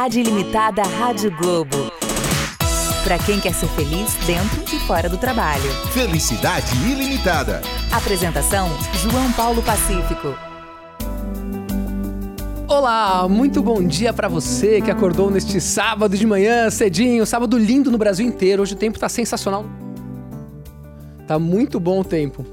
Felicidade Ilimitada Rádio Globo. Para quem quer ser feliz dentro e fora do trabalho. Felicidade ilimitada. Apresentação: João Paulo Pacífico. Olá, muito bom dia para você que acordou neste sábado de manhã, cedinho, sábado lindo no Brasil inteiro. Hoje o tempo tá sensacional. Tá muito bom o tempo.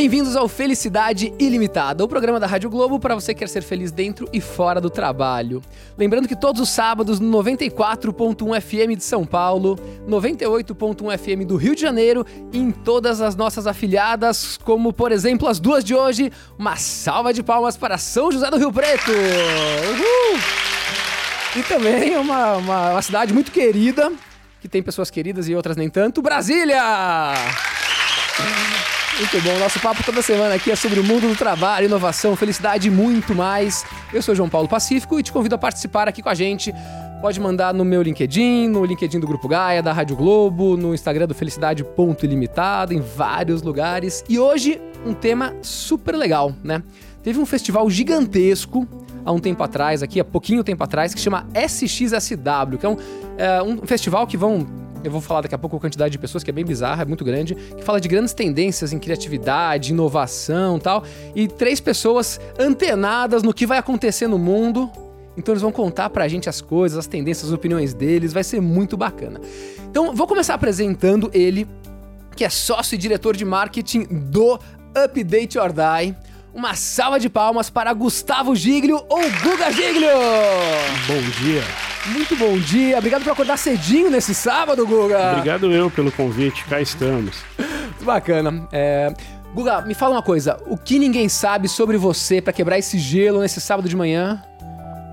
Bem-vindos ao Felicidade Ilimitada, o programa da Rádio Globo para você que quer ser feliz dentro e fora do trabalho. Lembrando que todos os sábados no 94.1 FM de São Paulo, 98.1 FM do Rio de Janeiro e em todas as nossas afiliadas, como por exemplo as duas de hoje. Uma salva de palmas para São José do Rio Preto! Uhul! E também uma, uma, uma cidade muito querida, que tem pessoas queridas e outras nem tanto, Brasília! Muito bom, nosso papo toda semana aqui é sobre o mundo do trabalho, inovação, felicidade e muito mais. Eu sou João Paulo Pacífico e te convido a participar aqui com a gente. Pode mandar no meu LinkedIn, no LinkedIn do Grupo Gaia, da Rádio Globo, no Instagram do Felicidade Ponto Ilimitado, em vários lugares. E hoje um tema super legal, né? Teve um festival gigantesco há um tempo atrás, aqui há pouquinho tempo atrás, que chama SXSW, que é um, é, um festival que vão eu vou falar daqui a pouco a quantidade de pessoas que é bem bizarra, é muito grande, que fala de grandes tendências em criatividade, inovação tal. E três pessoas antenadas no que vai acontecer no mundo. Então eles vão contar pra gente as coisas, as tendências, as opiniões deles, vai ser muito bacana. Então vou começar apresentando ele, que é sócio e diretor de marketing do Update or Die. Uma salva de palmas para Gustavo Giglio ou Guga Giglio! Bom dia. Muito bom dia, obrigado por acordar cedinho nesse sábado, Guga. Obrigado eu pelo convite, cá estamos. Bacana. É... Guga, me fala uma coisa, o que ninguém sabe sobre você para quebrar esse gelo nesse sábado de manhã?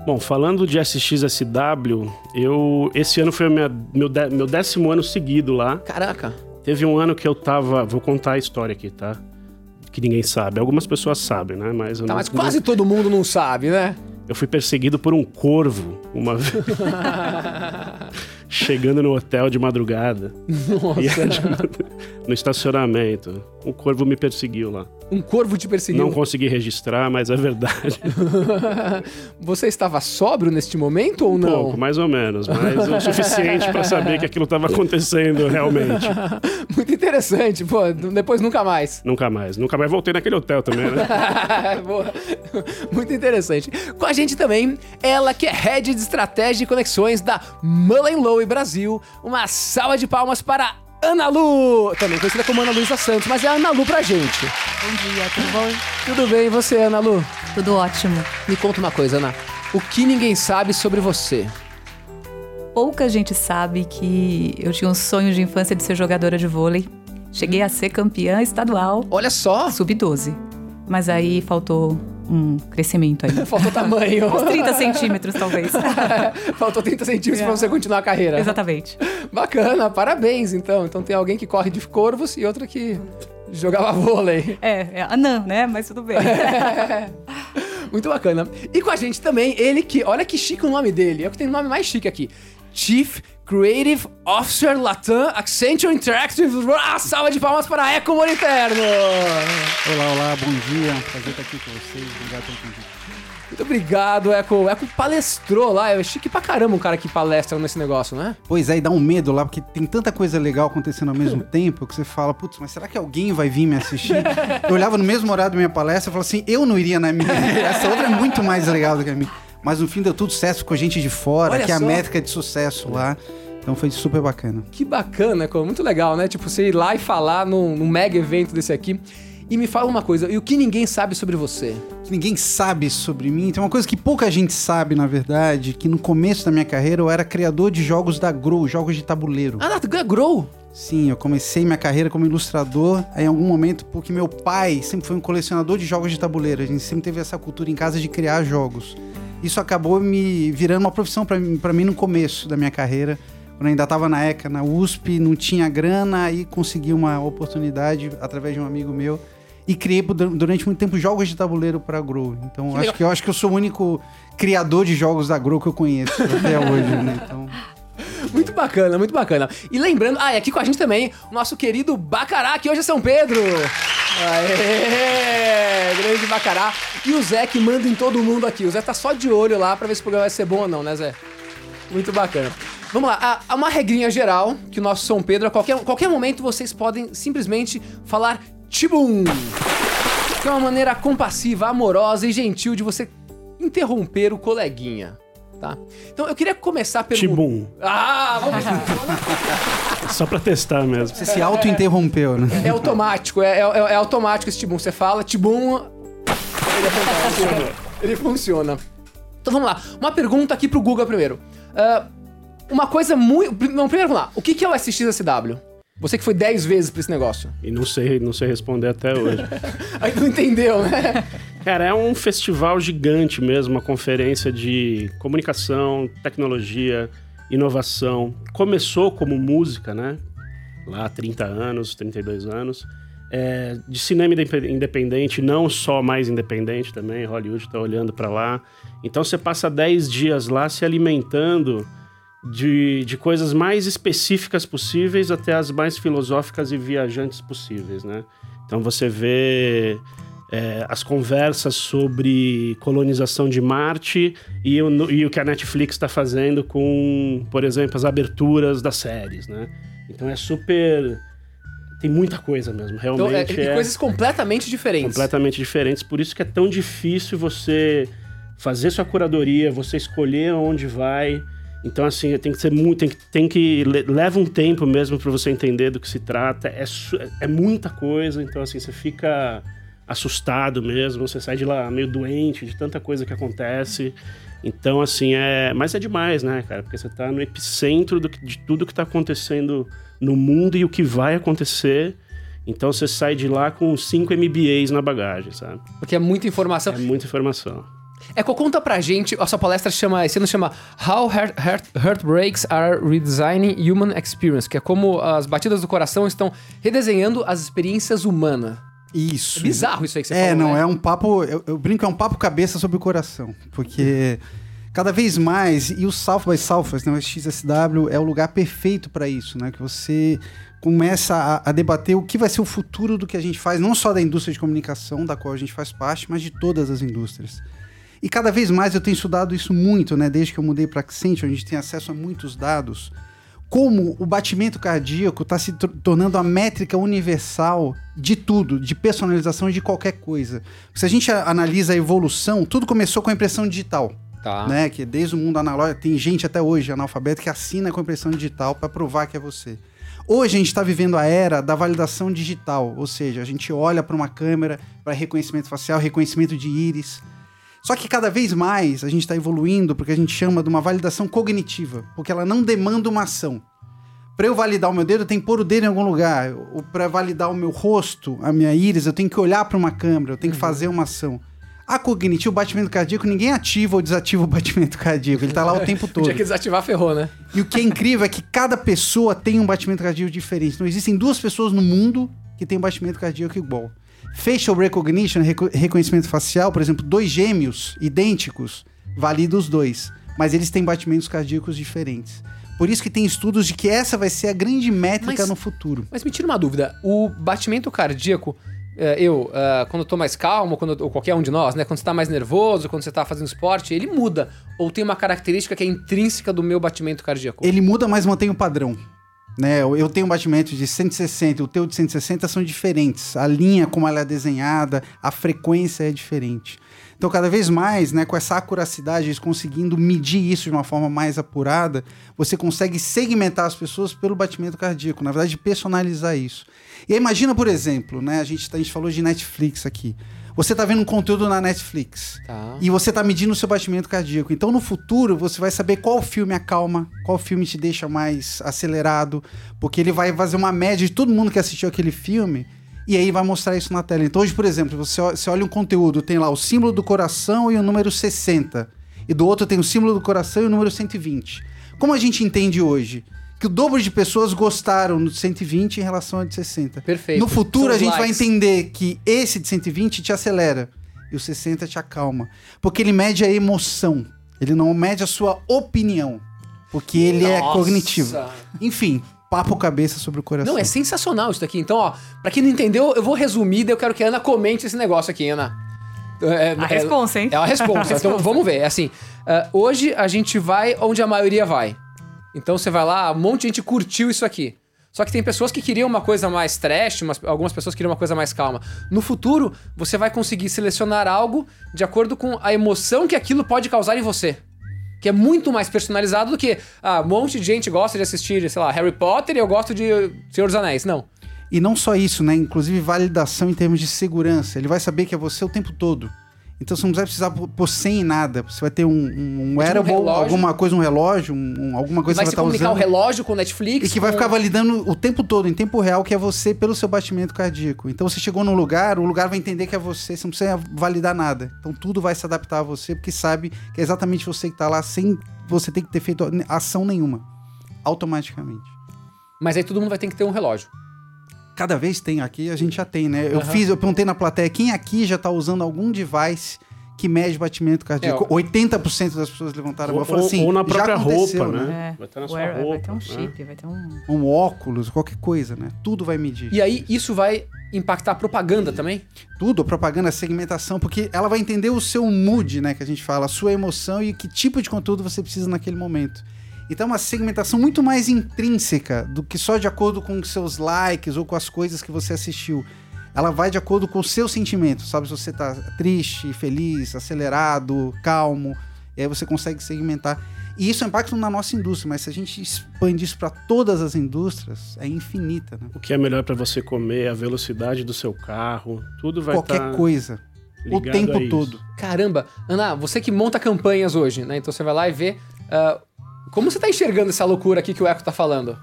Bom, falando de SXSW, eu esse ano foi minha, meu, de, meu décimo ano seguido lá. Caraca. Teve um ano que eu tava, vou contar a história aqui, tá? Que ninguém sabe. Algumas pessoas sabem, né? Mas, tá, não, mas quase não... todo mundo não sabe, né? Eu fui perseguido por um corvo uma vez. Chegando no hotel de madrugada. Nossa. No estacionamento. Um corvo me perseguiu lá. Um corvo te perseguiu? Não consegui registrar, mas é verdade. Você estava sóbrio neste momento ou não? Um pouco, mais ou menos, mas o suficiente para saber que aquilo estava acontecendo realmente. Muito interessante, pô, depois nunca mais. Nunca mais, nunca mais voltei naquele hotel também, né? Muito interessante. Com a gente também, ela que é head de estratégia e conexões da Mullen Lowe Brasil. Uma salva de palmas para Ana Lu, também conhecida como Ana Luísa Santos, mas é Ana Lu pra gente. Bom dia, tudo bom? Tudo bem, e você, Ana Lu? Tudo ótimo. Me conta uma coisa, Ana. O que ninguém sabe sobre você? Pouca gente sabe que eu tinha um sonho de infância de ser jogadora de vôlei. Cheguei a ser campeã estadual. Olha só! Sub-12. Mas aí faltou um crescimento aí. Faltou tamanho. Uns 30 centímetros, talvez. Faltou 30 centímetros é. para você continuar a carreira. Exatamente. Bacana, parabéns, então. Então tem alguém que corre de corvos e outra que jogava vôlei. É, é anã, né? Mas tudo bem. Muito bacana. E com a gente também, ele que, olha que chique o nome dele, é o que tem o nome mais chique aqui. Chief Creative Officer Latam Accenture Interactive. Ah, salva de palmas para Eco Moniterno! Olá, olá, bom dia. Prazer estar aqui com vocês. Obrigado pelo convite. Muito obrigado, Eco. O Eco palestrou lá. É chique pra caramba um cara que palestra nesse negócio, né? Pois é, e dá um medo lá, porque tem tanta coisa legal acontecendo ao mesmo tempo que você fala, putz, mas será que alguém vai vir me assistir? eu olhava no mesmo horário da minha palestra e falava assim, eu não iria na minha. Essa outra é muito mais legal do que a minha. Mas no fim deu tudo certo com a gente de fora, Olha que é a métrica de sucesso lá. Então foi super bacana. Que bacana, muito legal, né? Tipo, você ir lá e falar num, num mega evento desse aqui. E me fala uma coisa, e o que ninguém sabe sobre você? Que ninguém sabe sobre mim. Tem uma coisa que pouca gente sabe, na verdade, que no começo da minha carreira eu era criador de jogos da Grow, jogos de tabuleiro. Ah, da Grow? Sim, eu comecei minha carreira como ilustrador aí, em algum momento porque meu pai sempre foi um colecionador de jogos de tabuleiro. A gente sempre teve essa cultura em casa de criar jogos. Isso acabou me virando uma profissão para mim no começo da minha carreira quando eu ainda estava na ECA, na USP, não tinha grana, aí consegui uma oportunidade através de um amigo meu e criei durante muito tempo jogos de tabuleiro para Grow. Então que acho que eu acho que eu sou o único criador de jogos da Grow que eu conheço até hoje, né? Então Muito bacana, muito bacana. E lembrando, ah, e aqui com a gente também, o nosso querido Bacará, que hoje é São Pedro. Aê! Grande Bacará. E o Zé que manda em todo mundo aqui. O Zé tá só de olho lá pra ver se o programa vai ser bom ou não, né, Zé? Muito bacana. Vamos lá, há uma regrinha geral que o nosso São Pedro, a qualquer, qualquer momento, vocês podem simplesmente falar Tibum! Que é uma maneira compassiva, amorosa e gentil de você interromper o coleguinha. Tá? Então eu queria começar perguntando. Tibum. Ah, vamos Só pra testar mesmo. Você se auto-interrompeu, né? É automático, é, é, é automático esse Tibum. Você fala Tibum. Ele, fantástico. ele funciona. Então vamos lá. Uma pergunta aqui pro Guga primeiro. Ah, uma coisa muito. Não, primeiro vamos lá. O que que é o SXSW? Você que foi 10 vezes pra esse negócio. E não sei, não sei responder até hoje. Aí não entendeu, né? Cara, é um festival gigante mesmo, uma conferência de comunicação, tecnologia, inovação. Começou como música, né? Lá há 30 anos, 32 anos. É, de cinema indep- independente, não só mais independente também, Hollywood está olhando para lá. Então você passa 10 dias lá se alimentando de, de coisas mais específicas possíveis até as mais filosóficas e viajantes possíveis, né? Então você vê é, as conversas sobre colonização de Marte e o, e o que a Netflix está fazendo com, por exemplo, as aberturas das séries, né? Então é super... Tem muita coisa mesmo, Então, realmente é, e é coisas completamente diferentes. completamente diferentes. Por isso que é tão difícil você fazer sua curadoria, você escolher onde vai. Então, assim, tem que ser muito. Tem que, tem que le- leva um tempo mesmo para você entender do que se trata. É, é muita coisa. Então, assim, você fica assustado mesmo. Você sai de lá meio doente de tanta coisa que acontece. Então, assim, é. Mas é demais, né, cara? Porque você tá no epicentro do que- de tudo que tá acontecendo no mundo e o que vai acontecer. Então você sai de lá com 5 MBAs na bagagem, sabe? Porque é muita informação. É muita informação. Eco, conta pra gente, a sua palestra chama, esse ano chama How Heart, Heart, Heartbreaks Are Redesigning Human Experience, que é como as batidas do coração estão redesenhando as experiências humanas. Isso. É bizarro isso aí que você É, falou, não, né? é um papo. Eu, eu brinco, é um papo cabeça sobre o coração. Porque cada vez mais, e o South by Southwest, né, o XSW, é o lugar perfeito para isso, né? Que você começa a, a debater o que vai ser o futuro do que a gente faz, não só da indústria de comunicação, da qual a gente faz parte, mas de todas as indústrias. E cada vez mais eu tenho estudado isso muito, né? Desde que eu mudei para Accenture, a gente tem acesso a muitos dados. Como o batimento cardíaco está se tor- tornando a métrica universal de tudo, de personalização de qualquer coisa. Se a gente analisa a evolução, tudo começou com a impressão digital Tá. né? Que desde o mundo analógico tem gente até hoje analfabeto que assina com impressão digital para provar que é você. Hoje a gente está vivendo a era da validação digital, ou seja, a gente olha para uma câmera para reconhecimento facial, reconhecimento de íris. Só que cada vez mais a gente está evoluindo porque a gente chama de uma validação cognitiva, porque ela não demanda uma ação. Para eu validar o meu dedo, eu tenho que pôr o dedo em algum lugar. Ou para validar o meu rosto, a minha íris, eu tenho que olhar para uma câmera, eu tenho que fazer uma ação. A cognitiva, o batimento cardíaco, ninguém ativa ou desativa o batimento cardíaco. Ele tá lá o tempo todo. dia que desativar, ferrou, né? E o que é incrível é que cada pessoa tem um batimento cardíaco diferente. Não existem duas pessoas no mundo que têm um batimento cardíaco igual. Facial recognition, reco- reconhecimento facial, por exemplo, dois gêmeos idênticos, valida os dois, mas eles têm batimentos cardíacos diferentes. Por isso que tem estudos de que essa vai ser a grande métrica Mas- no futuro. Mas me tira uma dúvida, o batimento cardíaco, é, eu, é, quando eu tô mais calmo, quando ou qualquer um de nós, né? Quando você tá mais nervoso, quando você tá fazendo esporte, ele muda. Ou tem uma característica que é intrínseca do meu batimento cardíaco? Ele muda, mas mantém o padrão. Né? Eu tenho um batimento de 160, o teu de 160 são diferentes. A linha como ela é desenhada, a frequência é diferente. Então, cada vez mais, né, com essa acuracidade, eles conseguindo medir isso de uma forma mais apurada, você consegue segmentar as pessoas pelo batimento cardíaco, na verdade, personalizar isso. E aí, imagina, por exemplo, né, a gente, tá- a gente falou de Netflix aqui. Você tá vendo um conteúdo na Netflix. Tá. E você tá medindo o seu batimento cardíaco. Então, no futuro, você vai saber qual filme acalma, qual filme te deixa mais acelerado, porque ele vai fazer uma média de todo mundo que assistiu aquele filme e aí vai mostrar isso na tela. Então, hoje, por exemplo, você, você olha um conteúdo, tem lá o símbolo do coração e o número 60. E do outro tem o símbolo do coração e o número 120. Como a gente entende hoje? Que o dobro de pessoas gostaram do 120 em relação ao de 60. Perfeito. No futuro, São a os gente vai likes. entender que esse de 120 te acelera e o 60 te acalma. Porque ele mede a emoção. Ele não mede a sua opinião. Porque ele é Nossa. cognitivo. Enfim, papo cabeça sobre o coração. Não, é sensacional isso daqui. Então, ó, pra quem não entendeu, eu vou resumir, daí eu quero que a Ana comente esse negócio aqui, Ana. É, A responsa, hein? É a resposta. então, vamos ver. É assim, ah, hoje a gente vai onde a maioria vai. Então, você vai lá, um monte de gente curtiu isso aqui. Só que tem pessoas que queriam uma coisa mais trash, mas algumas pessoas queriam uma coisa mais calma. No futuro, você vai conseguir selecionar algo de acordo com a emoção que aquilo pode causar em você. Que é muito mais personalizado do que, ah, um monte de gente gosta de assistir, sei lá, Harry Potter e eu gosto de Senhor dos Anéis. Não. E não só isso, né? Inclusive validação em termos de segurança. Ele vai saber que é você o tempo todo. Então você não vai precisar pôr- sem nada. Você vai ter um, um wearable, relógio. alguma coisa, um relógio, um- um- alguma coisa vai que se você vai comunicar estar o usando. relógio com o Netflix. E que vai com- ficar validando o tempo todo, em tempo real, que é você pelo seu batimento cardíaco. Então você chegou num lugar, o lugar vai entender que é você, você não precisa validar nada. Então tudo vai se adaptar a você, porque sabe que é exatamente você que tá lá sem você ter que ter feito ação nenhuma. Automaticamente. Mas aí todo mundo vai ter que ter um relógio. Cada vez tem aqui, a gente já tem, né? Eu Aham. fiz, eu perguntei na plateia, quem aqui já tá usando algum device que mede batimento cardíaco? É, ó. 80% das pessoas levantaram a mão Ou, e falaram assim, ou na já própria aconteceu, roupa, né? É. Vai estar na sua Wear- roupa. vai ter um né? chip, vai ter um. Um óculos, qualquer coisa, né? Tudo vai medir. E aí, isso vai impactar a propaganda também? Tudo, a propaganda, a segmentação, porque ela vai entender o seu mood, né, que a gente fala, a sua emoção e que tipo de conteúdo você precisa naquele momento. Então é uma segmentação muito mais intrínseca do que só de acordo com seus likes ou com as coisas que você assistiu. Ela vai de acordo com o seu sentimento, sabe? Se você tá triste, feliz, acelerado, calmo, e aí você consegue segmentar. E isso é impacto na nossa indústria, mas se a gente expande isso para todas as indústrias, é infinita, né? O que é melhor para você comer, a velocidade do seu carro, tudo vai Qualquer tá coisa, o ligado tempo a isso. todo. Caramba, Ana, você que monta campanhas hoje, né? Então você vai lá e vê. ah, como você tá enxergando essa loucura aqui que o Eco tá falando?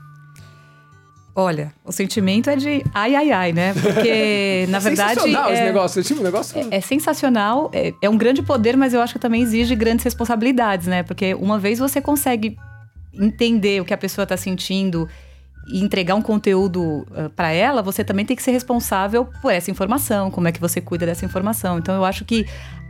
Olha, o sentimento é de ai, ai, ai, né? Porque, na verdade. Sensacional esse é- negócio. Tipo, um negócio. É, é sensacional, é, é um grande poder, mas eu acho que também exige grandes responsabilidades, né? Porque uma vez você consegue entender o que a pessoa tá sentindo e entregar um conteúdo para pra ela, você também tem que ser responsável por essa informação, como é que você cuida dessa informação. Então eu acho que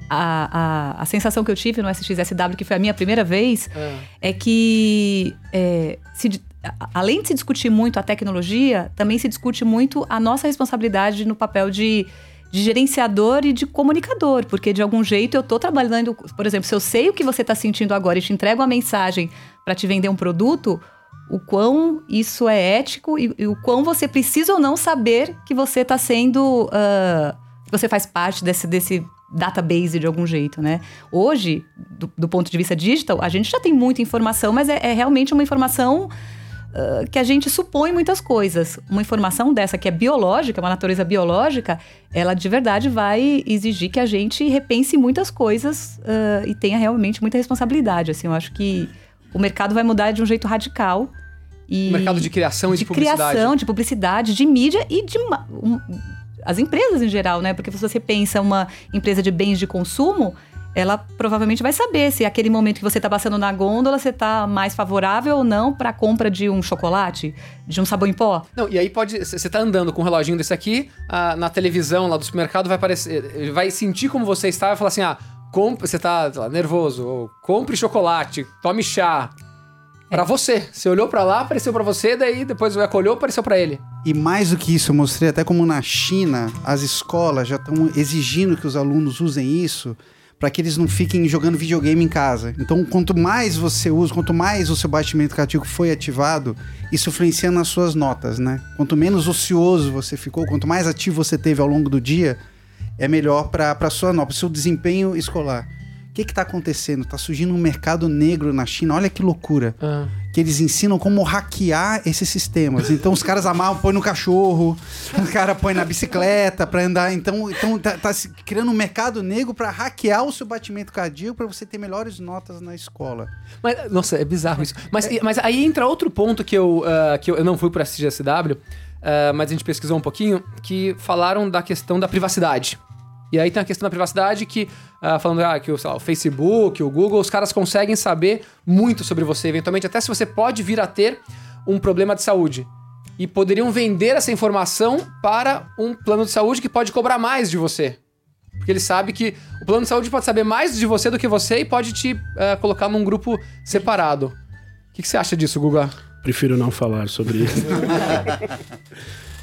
a, a, a sensação que eu tive no SXSW, que foi a minha primeira vez, Ah. é que é, se a- além de se discutir muito a tecnologia, também se discute muito a nossa responsabilidade no papel de, de gerenciador e de comunicador, porque de algum jeito eu tô trabalhando, por exemplo, se eu sei o que você está sentindo agora e te entrego uma mensagem para te vender um produto, o quão isso é ético e, e o quão você precisa ou não saber que você está sendo, que você faz parte desse, desse database de algum jeito, né? Hoje, do, do ponto de vista digital, a gente já tem muita informação, mas é, é realmente uma informação ah, que a gente supõe muitas coisas. Uma informação dessa que é biológica, uma natureza biológica, ela de verdade vai exigir que a gente repense muitas coisas ah, e tenha realmente muita responsabilidade. Assim, eu acho que o mercado vai mudar de um jeito radical. E Mercado de criação e de, de publicidade. criação, de publicidade, de mídia e de as empresas em geral, né? Porque se você pensa uma empresa de bens de consumo, ela provavelmente vai saber se aquele momento que você está passando na gôndola, você está mais favorável ou não para a compra de um chocolate, de um sabão em pó. Não, e aí pode. Você tá andando com um reloginho desse aqui, na televisão lá do supermercado vai aparecer. Vai sentir como você está e falar assim: ah, compre, você tá lá, nervoso, ou compre chocolate, tome chá. Pra você. Você olhou pra lá, apareceu pra você, daí depois o Eco apareceu pra ele. E mais do que isso, eu mostrei até como na China as escolas já estão exigindo que os alunos usem isso para que eles não fiquem jogando videogame em casa. Então, quanto mais você usa, quanto mais o seu batimento cardíaco foi ativado, isso influencia nas suas notas, né? Quanto menos ocioso você ficou, quanto mais ativo você teve ao longo do dia, é melhor para sua nota, para seu desempenho escolar. O que está acontecendo? Está surgindo um mercado negro na China. Olha que loucura que eles ensinam como hackear esses sistemas. Então os caras amarram, põe no cachorro, o cara põe na bicicleta pra andar. Então, então tá, tá se criando um mercado negro pra hackear o seu batimento cardíaco pra você ter melhores notas na escola. Mas, nossa, é bizarro isso. Mas, mas aí entra outro ponto que eu, ah, que eu, eu não fui pra CGSW, ah, mas a gente pesquisou um pouquinho, que falaram da questão da privacidade. E aí tem a questão da privacidade que, ah, falando ah, que o, sei lá, o Facebook, o Google, os caras conseguem saber muito sobre você, eventualmente, até se você pode vir a ter um problema de saúde. E poderiam vender essa informação para um plano de saúde que pode cobrar mais de você. Porque ele sabe que o plano de saúde pode saber mais de você do que você e pode te ah, colocar num grupo separado. que, que você acha disso, Guga? Prefiro não falar sobre isso.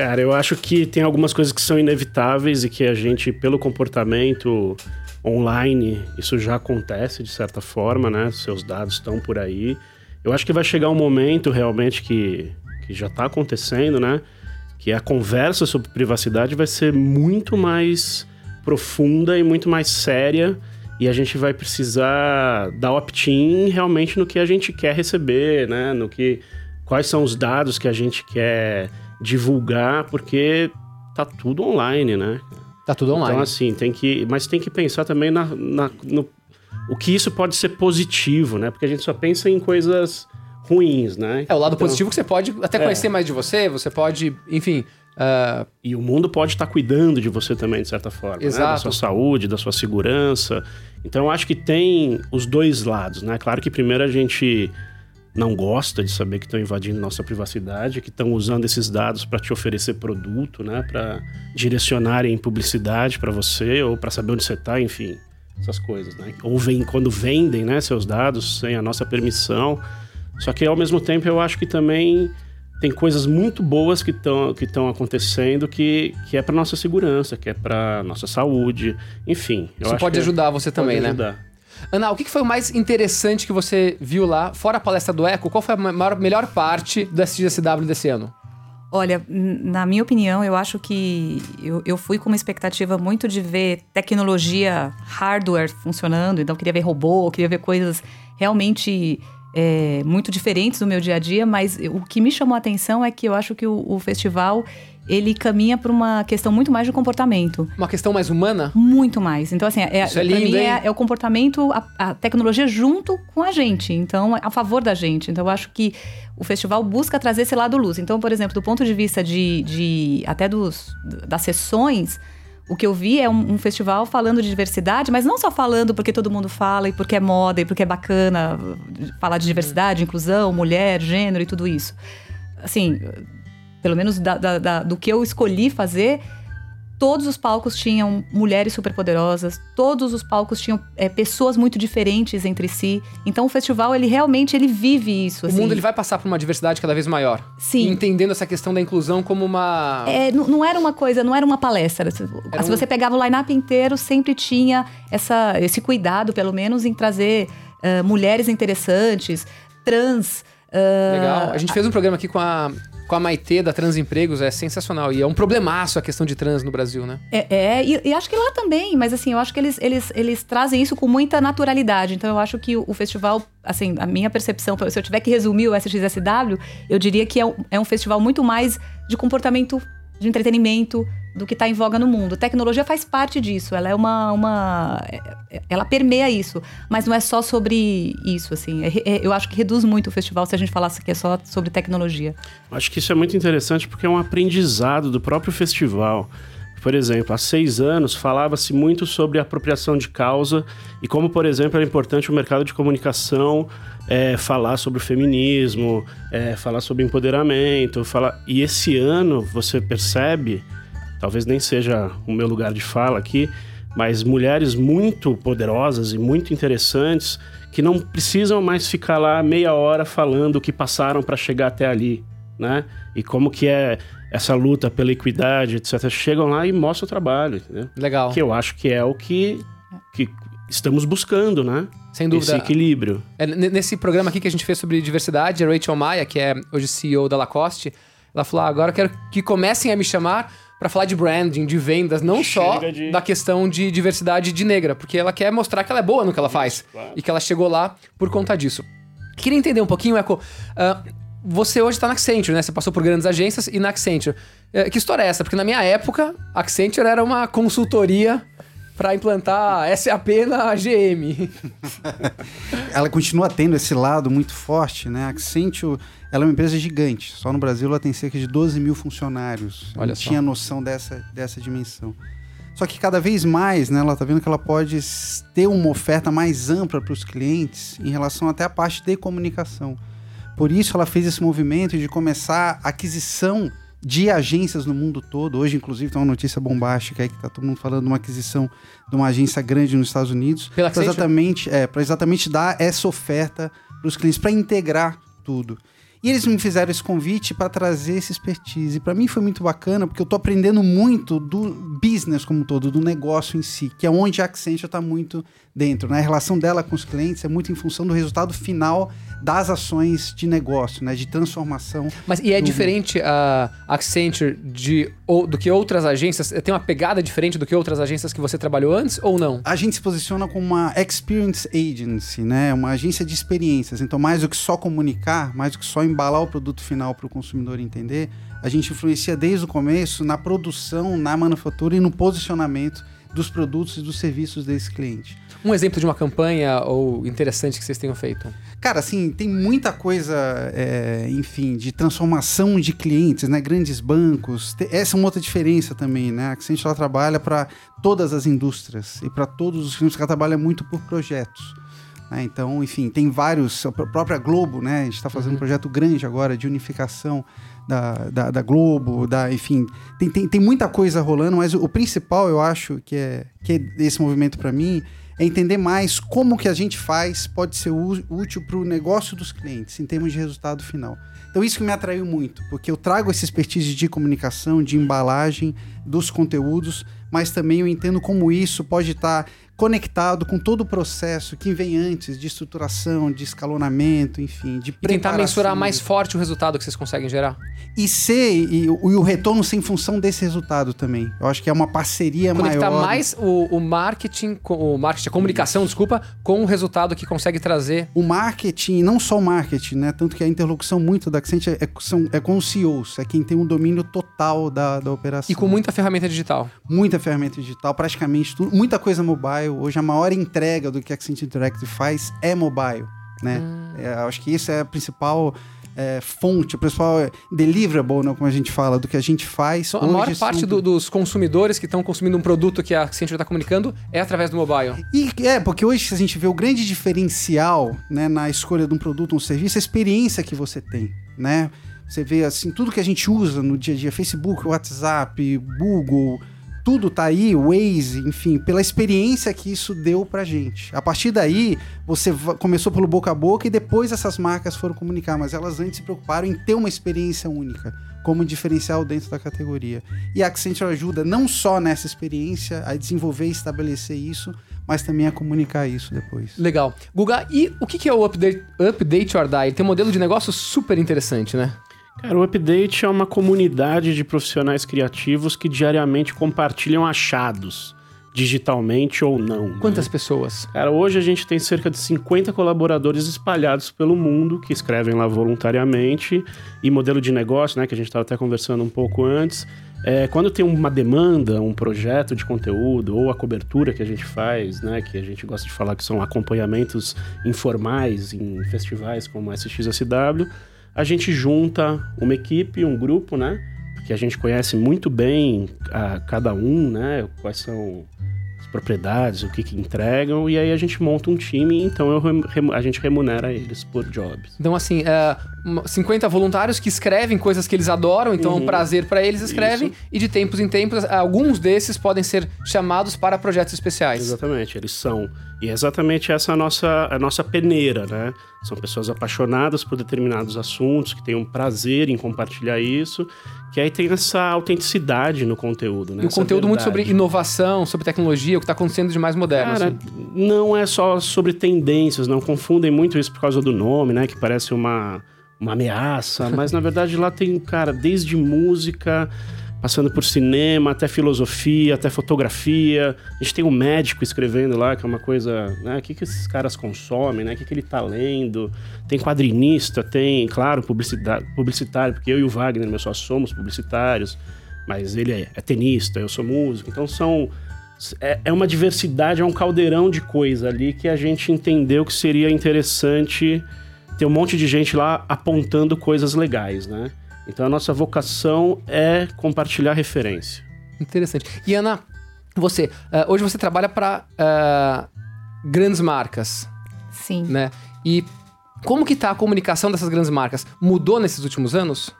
Cara, eu acho que tem algumas coisas que são inevitáveis e que a gente, pelo comportamento online, isso já acontece de certa forma, né? Seus dados estão por aí. Eu acho que vai chegar um momento realmente que, que já está acontecendo, né? Que a conversa sobre privacidade vai ser muito mais profunda e muito mais séria e a gente vai precisar dar opt-in realmente no que a gente quer receber, né? No que quais são os dados que a gente quer divulgar, porque tá tudo online, né? Tá tudo online. Então, assim, tem que. Mas tem que pensar também na, na- no, o que isso pode ser positivo, né? Porque a gente só pensa em coisas ruins, né? É, o lado Então- positivo que você pode até É. conhecer mais de você, você pode, enfim. ah, E o mundo pode estar cuidando de você também, de certa forma. Né? Da Exato. sua saúde, da sua segurança. Então, eu acho que tem os dois lados, né? Claro que primeiro a gente não gosta de saber que estão invadindo nossa privacidade, que estão usando esses dados para te oferecer produto, né? Para direcionarem publicidade para você ou para saber onde você está, enfim, essas coisas, né? Ou vem, quando vendem, né, seus dados sem a nossa permissão. Só que ao mesmo tempo eu acho que também tem coisas muito boas que estão que acontecendo que, que é para nossa segurança, que é para nossa saúde, enfim. isso pode ajudar você também, pode né? ajudar. Ana, o que foi o mais interessante que você viu lá, fora a palestra do Eco? Qual foi a maior, melhor parte do SGSW desse ano? Olha, na minha opinião, eu acho que eu, eu fui com uma expectativa muito de ver tecnologia, hardware funcionando. Então, queria ver robô, queria ver coisas realmente é, muito diferentes do meu dia a dia. Mas o que me chamou a atenção é que eu acho que o, o festival ele caminha para uma questão muito mais de comportamento. Uma questão mais humana? Muito mais. Então, assim, é, Isso é lindo, mim é, é o comportamento, a, a tecnologia junto com a gente. Então, a favor da gente. Então, eu acho que o festival busca trazer esse lado luz. Então, por exemplo, do ponto de vista de, de até dos, das sessões, o que eu vi é um, um festival falando de diversidade, mas não só falando porque todo mundo fala e porque é moda e porque é bacana falar de diversidade, inclusão, mulher, gênero e tudo isso. Assim, pelo menos da- da- da- do que eu escolhi fazer, todos os palcos tinham mulheres superpoderosas, todos os palcos tinham é, pessoas muito diferentes entre si. Então o festival ele realmente ele vive isso. O assim. mundo ele vai passar por uma diversidade cada vez maior. Sim. Entendendo essa questão da inclusão como uma. É, não, não era uma coisa, não era uma palestra. Se, um- você pegava o line-up inteiro, sempre tinha essa, esse cuidado, pelo menos, em trazer ah, mulheres interessantes, trans. ah, Legal. A gente fez um programa aqui com a, com a Maitê da Transempregos, é sensacional. E é um problemaço a questão de trans no Brasil, né? É, é, e, e acho que lá também, mas assim, eu acho que eles, eles, eles trazem isso com muita naturalidade. Então eu acho que o, o festival, assim, a minha percepção, se eu tiver que resumir o SXSW, eu diria que é um, é um festival muito mais de comportamento, de entretenimento, do que está em voga no mundo. Tecnologia faz parte disso, ela é uma. uma é- ela permeia isso, mas não é só sobre isso, assim. É- é- eu acho que reduz muito o festival se a gente falasse que é só sobre tecnologia. Acho que isso é muito interessante porque é um aprendizado do próprio festival. Por exemplo, há seis anos falava-se muito sobre apropriação de causa e como, por exemplo, era importante o mercado de comunicação é, falar sobre o feminismo, é, falar sobre empoderamento. Falar... E esse ano você percebe, talvez nem seja o meu lugar de fala aqui, mas mulheres muito poderosas e muito interessantes que não precisam mais ficar lá meia hora falando o que passaram para chegar até ali, né? E como que é essa luta pela equidade, etc. Chegam lá e mostram o trabalho, entendeu? Legal. Que eu acho que é o que, que estamos buscando, né? Sem dúvida. Esse equilíbrio. É, nesse programa aqui que a gente fez sobre diversidade, a Rachel Maia, que é hoje CEO da Lacoste, ela falou: ah, agora eu quero que comecem a me chamar para falar de branding, de vendas, não só Chega de- da questão de diversidade de negra, porque ela quer mostrar que ela é boa no que ela faz claro. e que ela chegou lá por conta disso. Queria entender um pouquinho, Eco. ah, você hoje tá na Accenture, né? Você passou por grandes agências e na Accenture. Eh, que história é essa? Porque na minha época, a Accenture era uma consultoria para implantar SAP na GM. ela continua tendo esse lado muito forte, né? A Accenture, ela é uma empresa gigante. Só no Brasil ela tem cerca de 12 mil funcionários. Eu Olha não só. tinha noção dessa, dessa dimensão. Só que cada vez mais, né, ela está vendo que ela pode ter uma oferta mais ampla para os clientes em relação até à parte de comunicação. Por isso ela fez esse movimento de começar a aquisição de agências no mundo todo. Hoje, inclusive, tem uma notícia bombástica aí que está todo mundo falando de uma aquisição de uma agência grande nos Estados Unidos. Para exatamente, é, para exatamente dar essa oferta para os clientes, para integrar tudo. E eles me fizeram esse convite para trazer esse expertise. E para mim foi muito bacana, porque eu estou aprendendo muito do business como um todo, do negócio em si, que é onde a Accenture está muito dentro. Né? A relação dela com os clientes é muito em função do resultado final das ações de negócio, né? de transformação. Mas e é do- diferente a Accenture de, ou, do que outras agências? Tem uma pegada diferente do que outras agências que você trabalhou antes ou não? A gente se posiciona como uma experience agency, né? Uma agência de experiências. Então, mais do que só comunicar, mais do que só embalar o produto final para o consumidor entender, a gente influencia desde o começo na produção, na manufatura e no posicionamento dos produtos e dos serviços desse cliente. Um exemplo de uma campanha ou interessante que vocês tenham feito? Cara, assim, tem muita coisa, é, enfim, de transformação de clientes, né? Grandes bancos. Essa é uma outra diferença também, né? A Accenture ela trabalha para todas as indústrias e para todos os clientes que ela trabalha muito por projetos. Né? Então, enfim, tem vários. A pró- própria Globo, né? A gente está fazendo um projeto grande agora de unificação da, da, da Globo, da, enfim, tem, tem, tem muita coisa rolando, mas o, o principal, eu acho, que é, que é esse movimento para mim, é entender mais como que a gente faz pode ser útil para o negócio dos clientes, em termos de resultado final. Então isso que me atraiu muito, porque eu trago esse expertise de comunicação, de embalagem, dos conteúdos, mas também eu entendo como isso pode estar conectado com todo o processo que vem antes de estruturação, de escalonamento, enfim, de E tentar mensurar mais forte o resultado que vocês conseguem gerar? E ser, e, o- e o retorno ser em função desse resultado também. Eu acho que é uma parceria Conectar maior. mais o, o marketing, o marketing, a comunicação, desculpa, com o resultado que consegue trazer. O marketing, não só o marketing, né? Tanto que a interlocução muito da Accenture é, são- é com os CEOs, é quem tem um domínio total da, da operação. E com muita ferramenta digital. muita ferramenta digital, praticamente tudo, muita coisa mobile. Hoje a maior entrega do que a Accenture Interactive faz é mobile, né? É, acho que isso é a principal é, fonte, a principal deliverable, né, como a gente fala, do que a gente faz. Então, a maior parte do- dos consumidores que estão consumindo um produto que a Accenture está comunicando é através do mobile. E é, porque hoje a gente vê o grande diferencial né, na escolha de um produto ou um serviço, é a experiência que você tem, né? Você vê assim, tudo que a gente usa no dia a dia, Facebook, WhatsApp, Google, tudo tá aí, Waze, enfim, pela experiência que isso deu pra gente. A partir daí, você começou pelo boca a boca e depois essas marcas foram comunicar, mas elas antes se preocuparam em ter uma experiência única, como diferencial dentro da categoria. E a Accenture ajuda não só nessa experiência a desenvolver e estabelecer isso, mas também a comunicar isso depois. Legal. Guga, e o que é o Update, update or Die? Tem um modelo de negócio super interessante, né? Cara, o Update é uma comunidade de profissionais criativos que diariamente compartilham achados, digitalmente ou não. né? Quantas pessoas? Cara, hoje a gente tem cerca de 50 colaboradores espalhados pelo mundo que escrevem lá voluntariamente. E modelo de negócio, né, que a gente estava até conversando um pouco antes, é, quando tem uma demanda, um projeto de conteúdo ou a cobertura que a gente faz, né, que a gente gosta de falar que são acompanhamentos informais em festivais como SXSW, a gente junta uma equipe, um grupo, né, que a gente conhece muito bem a cada um, né, quais são as propriedades, o que, que entregam, e aí a gente monta um time, então eu a gente remunera eles por jobs. Então, assim, é, uma- 50 voluntários que escrevem coisas que eles adoram, então é um Uhum. prazer pra eles escrevem, Isso. e de tempos em tempos, alguns desses podem ser chamados para projetos especiais. Exatamente, eles são. E é exatamente essa a nossa, a nossa peneira, né? São pessoas apaixonadas por determinados assuntos, que têm um prazer em compartilhar isso, que aí tem essa autenticidade no conteúdo, né? E o conteúdo muito sobre verdade. inovação, sobre tecnologia, o que está acontecendo de mais moderno. Cara, assim. não é só sobre tendências, não confundem muito isso por causa do nome, né? Que parece uma, uma ameaça, mas na verdade lá tem, cara, desde música, passando por cinema, até filosofia, até fotografia. A gente tem um médico escrevendo lá, que é uma coisa, né? O que, que esses caras consomem, né? O que, que ele tá lendo? Tem quadrinista, tem, claro, publicitário, porque eu e o Wagner, meu só somos publicitários, mas ele é, é tenista, eu sou músico, então são é, é uma diversidade, é um caldeirão de coisa ali que a gente entendeu que seria interessante ter um monte de gente lá apontando coisas legais, né? Então a nossa vocação é compartilhar referência. Interessante. E Ana, você, eh, hoje você trabalha para grandes marcas, Sim. né? E como que tá a comunicação dessas grandes marcas? Mudou nesses últimos anos?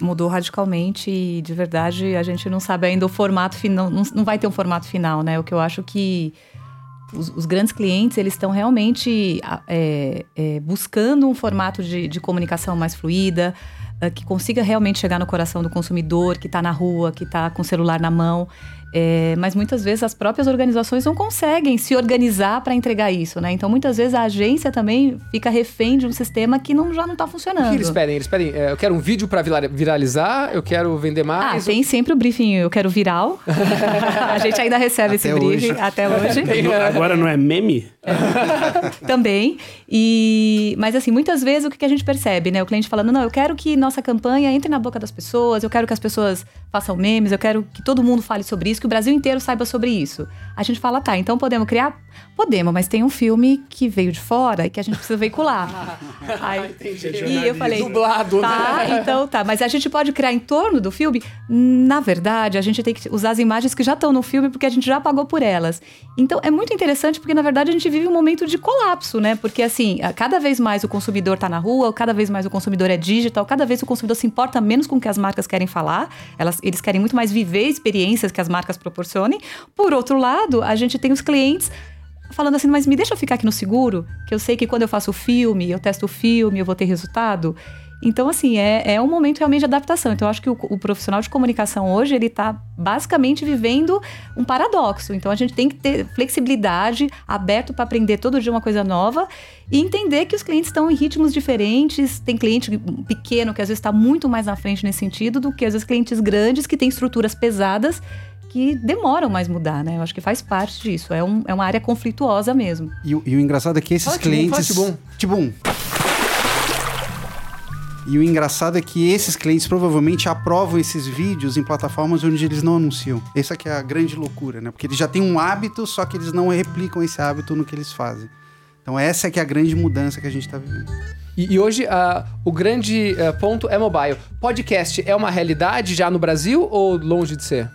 Mudou radicalmente e, de verdade, a gente não sabe ainda o formato final. Não, não vai ter um formato final, né? O que eu acho que os, os grandes clientes, eles estão realmente é, é, buscando um formato de, de comunicação mais fluida, que consiga realmente chegar no coração do consumidor, que está na rua, que está com o celular na mão. É, mas muitas vezes as próprias organizações não conseguem se organizar para entregar isso, né? Então muitas vezes a agência também fica refém de um sistema que não, já não está O funcionando. que eles pedem? Eles pedem, é, eu quero um vídeo pra vira- viralizar, eu quero vender Ah, mais. tem sempre o briefing, eu quero viral. a gente ainda recebe esse Até briefing hoje. até hoje. Agora não é meme? também. E mas assim, muitas vezes o que que a gente percebe, né? O cliente falando: "Não, eu quero que nossa campanha entre na boca das pessoas, eu quero que as pessoas façam memes, eu quero que todo mundo fale sobre isso, que o Brasil inteiro saiba sobre isso". A gente fala: "Tá, então podemos criar? Podemos, mas tem um filme que veio de fora e que a gente precisa veicular". Aí, e eu falei: Dublado, Tá, né? então tá. Mas a gente pode criar em torno do filme? Na verdade, a gente tem que usar as imagens que já estão no filme porque a gente já pagou por elas. Então é muito interessante porque, na verdade, a gente vive um momento de colapso, né? Porque, assim, cada vez mais o consumidor tá na rua, cada vez mais o consumidor é digital, cada vez o consumidor se importa menos com o que as marcas querem falar. Elas, eles querem muito mais viver experiências que as marcas proporcionem. Por outro lado, a gente tem os clientes falando assim, mas me deixa eu ficar aqui no seguro, que eu sei que quando eu faço o filme, eu testo o filme, eu vou ter resultado. Então, assim, é, é um momento realmente de adaptação. Então, eu acho que o, o profissional de comunicação hoje, ele está basicamente vivendo um paradoxo. Então, a gente tem que ter flexibilidade, aberto para aprender todo dia uma coisa nova e entender que os clientes estão em ritmos diferentes. Tem cliente pequeno que às vezes está muito mais na frente nesse sentido do que às vezes clientes grandes que têm estruturas pesadas que demoram mais mudar, né? Eu acho que faz parte disso. É, um- é uma área conflituosa mesmo. E, o- e o engraçado é que esses Fala Tibum, clientes. fala Tibum. E o engraçado é que esses clientes provavelmente aprovam esses vídeos em plataformas onde eles não anunciam. Essa que é a grande loucura, né? Porque eles já têm um hábito, só que eles não replicam esse hábito no que eles fazem. Então essa é que é a grande mudança que a gente está vivendo. E, e hoje ah, o grande ah, ponto é mobile. Podcast é uma realidade já no Brasil ou longe de ser?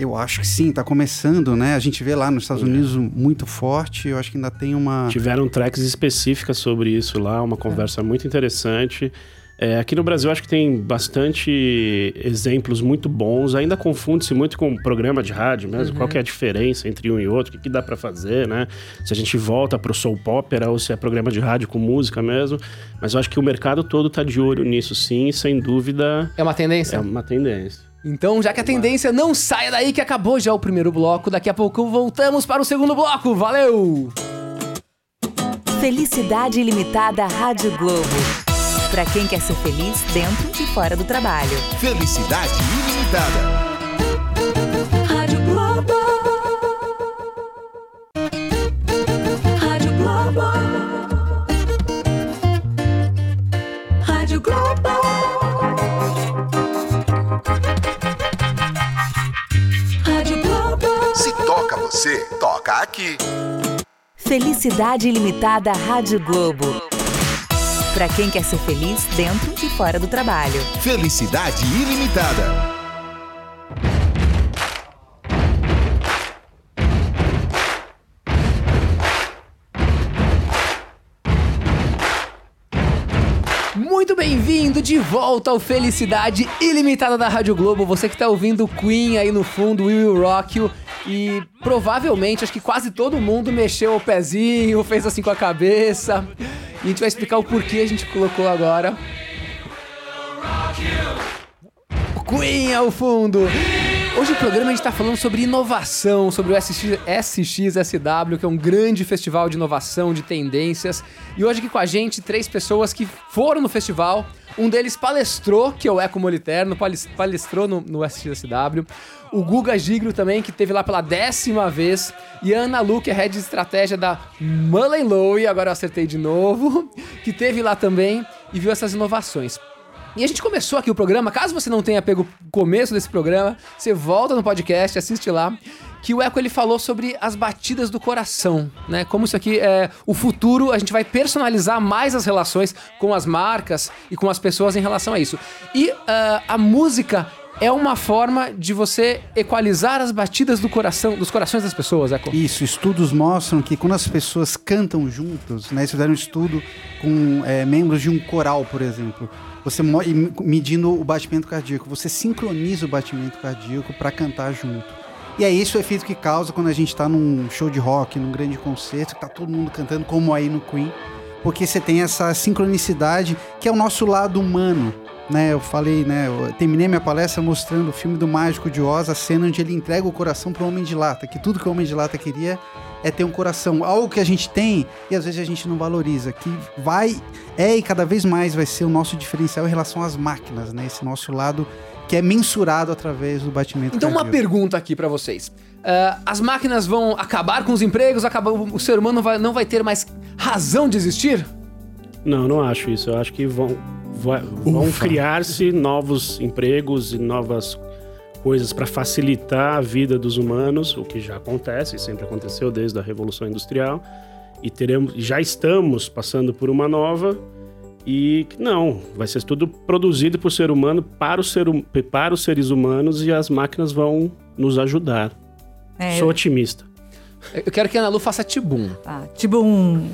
Eu acho que sim, tá começando, né? A gente vê lá nos Estados Unidos muito forte. Eu acho que ainda tem uma. Tiveram tracks específicas sobre isso lá, uma conversa muito interessante. É, aqui no Brasil acho que tem bastante exemplos muito bons. Ainda confunde-se muito com programa de rádio mesmo. Qual que é a diferença entre um e outro? O que, que dá pra fazer, né? Se a gente volta pro soap opera ou se é programa de rádio com música mesmo. Mas eu acho que o mercado todo tá de olho nisso sim, sem dúvida É uma tendência? é uma tendência. Então, já que a tendência não saia daí que acabou já o primeiro bloco, daqui a pouco voltamos para o segundo bloco. Valeu! Felicidade Ilimitada Rádio Globo. Pra quem quer ser feliz dentro e fora do trabalho. Felicidade ilimitada. Aqui. Felicidade Ilimitada Rádio Globo. Pra quem quer ser feliz dentro e fora do trabalho. Felicidade ilimitada. Muito bem-vindo de volta ao Felicidade Ilimitada da Rádio Globo. Você que tá ouvindo Queen aí no fundo, Will Rock You. E provavelmente, acho que quase todo mundo mexeu o pezinho, fez assim com a cabeça. E a gente vai explicar o porquê a gente colocou agora. Queen ao fundo. Hoje o programa a gente tá falando sobre inovação, sobre o SX, SXSW, que é um grande festival de inovação, de tendências. E hoje aqui com a gente, três pessoas que foram no festival. Um deles palestrou, que é o Eco Moliterno, palestrou no, no SXSW. O Guga Gigro também, que teve lá pela décima vez. E a Ana Lu, que é head de estratégia da Mullen Lowe, agora eu acertei de novo, que teve lá também e viu essas inovações. E a gente começou aqui o programa, caso você não tenha pego o começo desse programa, você volta no podcast, assiste lá, que o Eco ele falou sobre as batidas do coração, né? Como isso aqui é o futuro, a gente vai personalizar mais as relações com as marcas e com as pessoas em relação a isso. E ah, a música é uma forma de você equalizar as batidas do coração, dos corações das pessoas, Eco. Isso, estudos mostram que quando as pessoas cantam juntos, né? Eles fizeram um estudo com é, membros de um coral, por exemplo. Você medindo o batimento cardíaco, você sincroniza o batimento cardíaco para cantar junto. E é esse o efeito que causa quando a gente tá num show de rock, num grande concerto, que tá todo mundo cantando como aí no Queen, porque você tem essa sincronicidade que é o nosso lado humano. Né, eu falei, né, eu terminei minha palestra mostrando o filme do Mágico de Oz, a cena onde ele entrega o coração pro Homem de Lata, que tudo que o Homem de Lata queria é ter um coração, algo que a gente tem e às vezes a gente não valoriza, que vai, é e cada vez mais vai ser o nosso diferencial em relação às máquinas, né, esse nosso lado que é mensurado através do batimento Então, uma cardíaco. pergunta aqui pra vocês. Ah, as máquinas vão acabar com os empregos? Acaba- o ser humano vai- não vai ter mais razão de existir? Não, não acho isso. Eu acho que vão, vai- vão criar-se novos empregos e novas coisas para facilitar a vida dos humanos, o que já acontece, sempre aconteceu desde a Revolução Industrial, e teremos, já estamos passando por uma nova e que não, vai ser tudo produzido por ser humano para, o ser, hum- para os seres humanos e as máquinas vão nos ajudar. É, Sou otimista. Eu quero que a Ana Lu faça tibum. Tá, tipo um.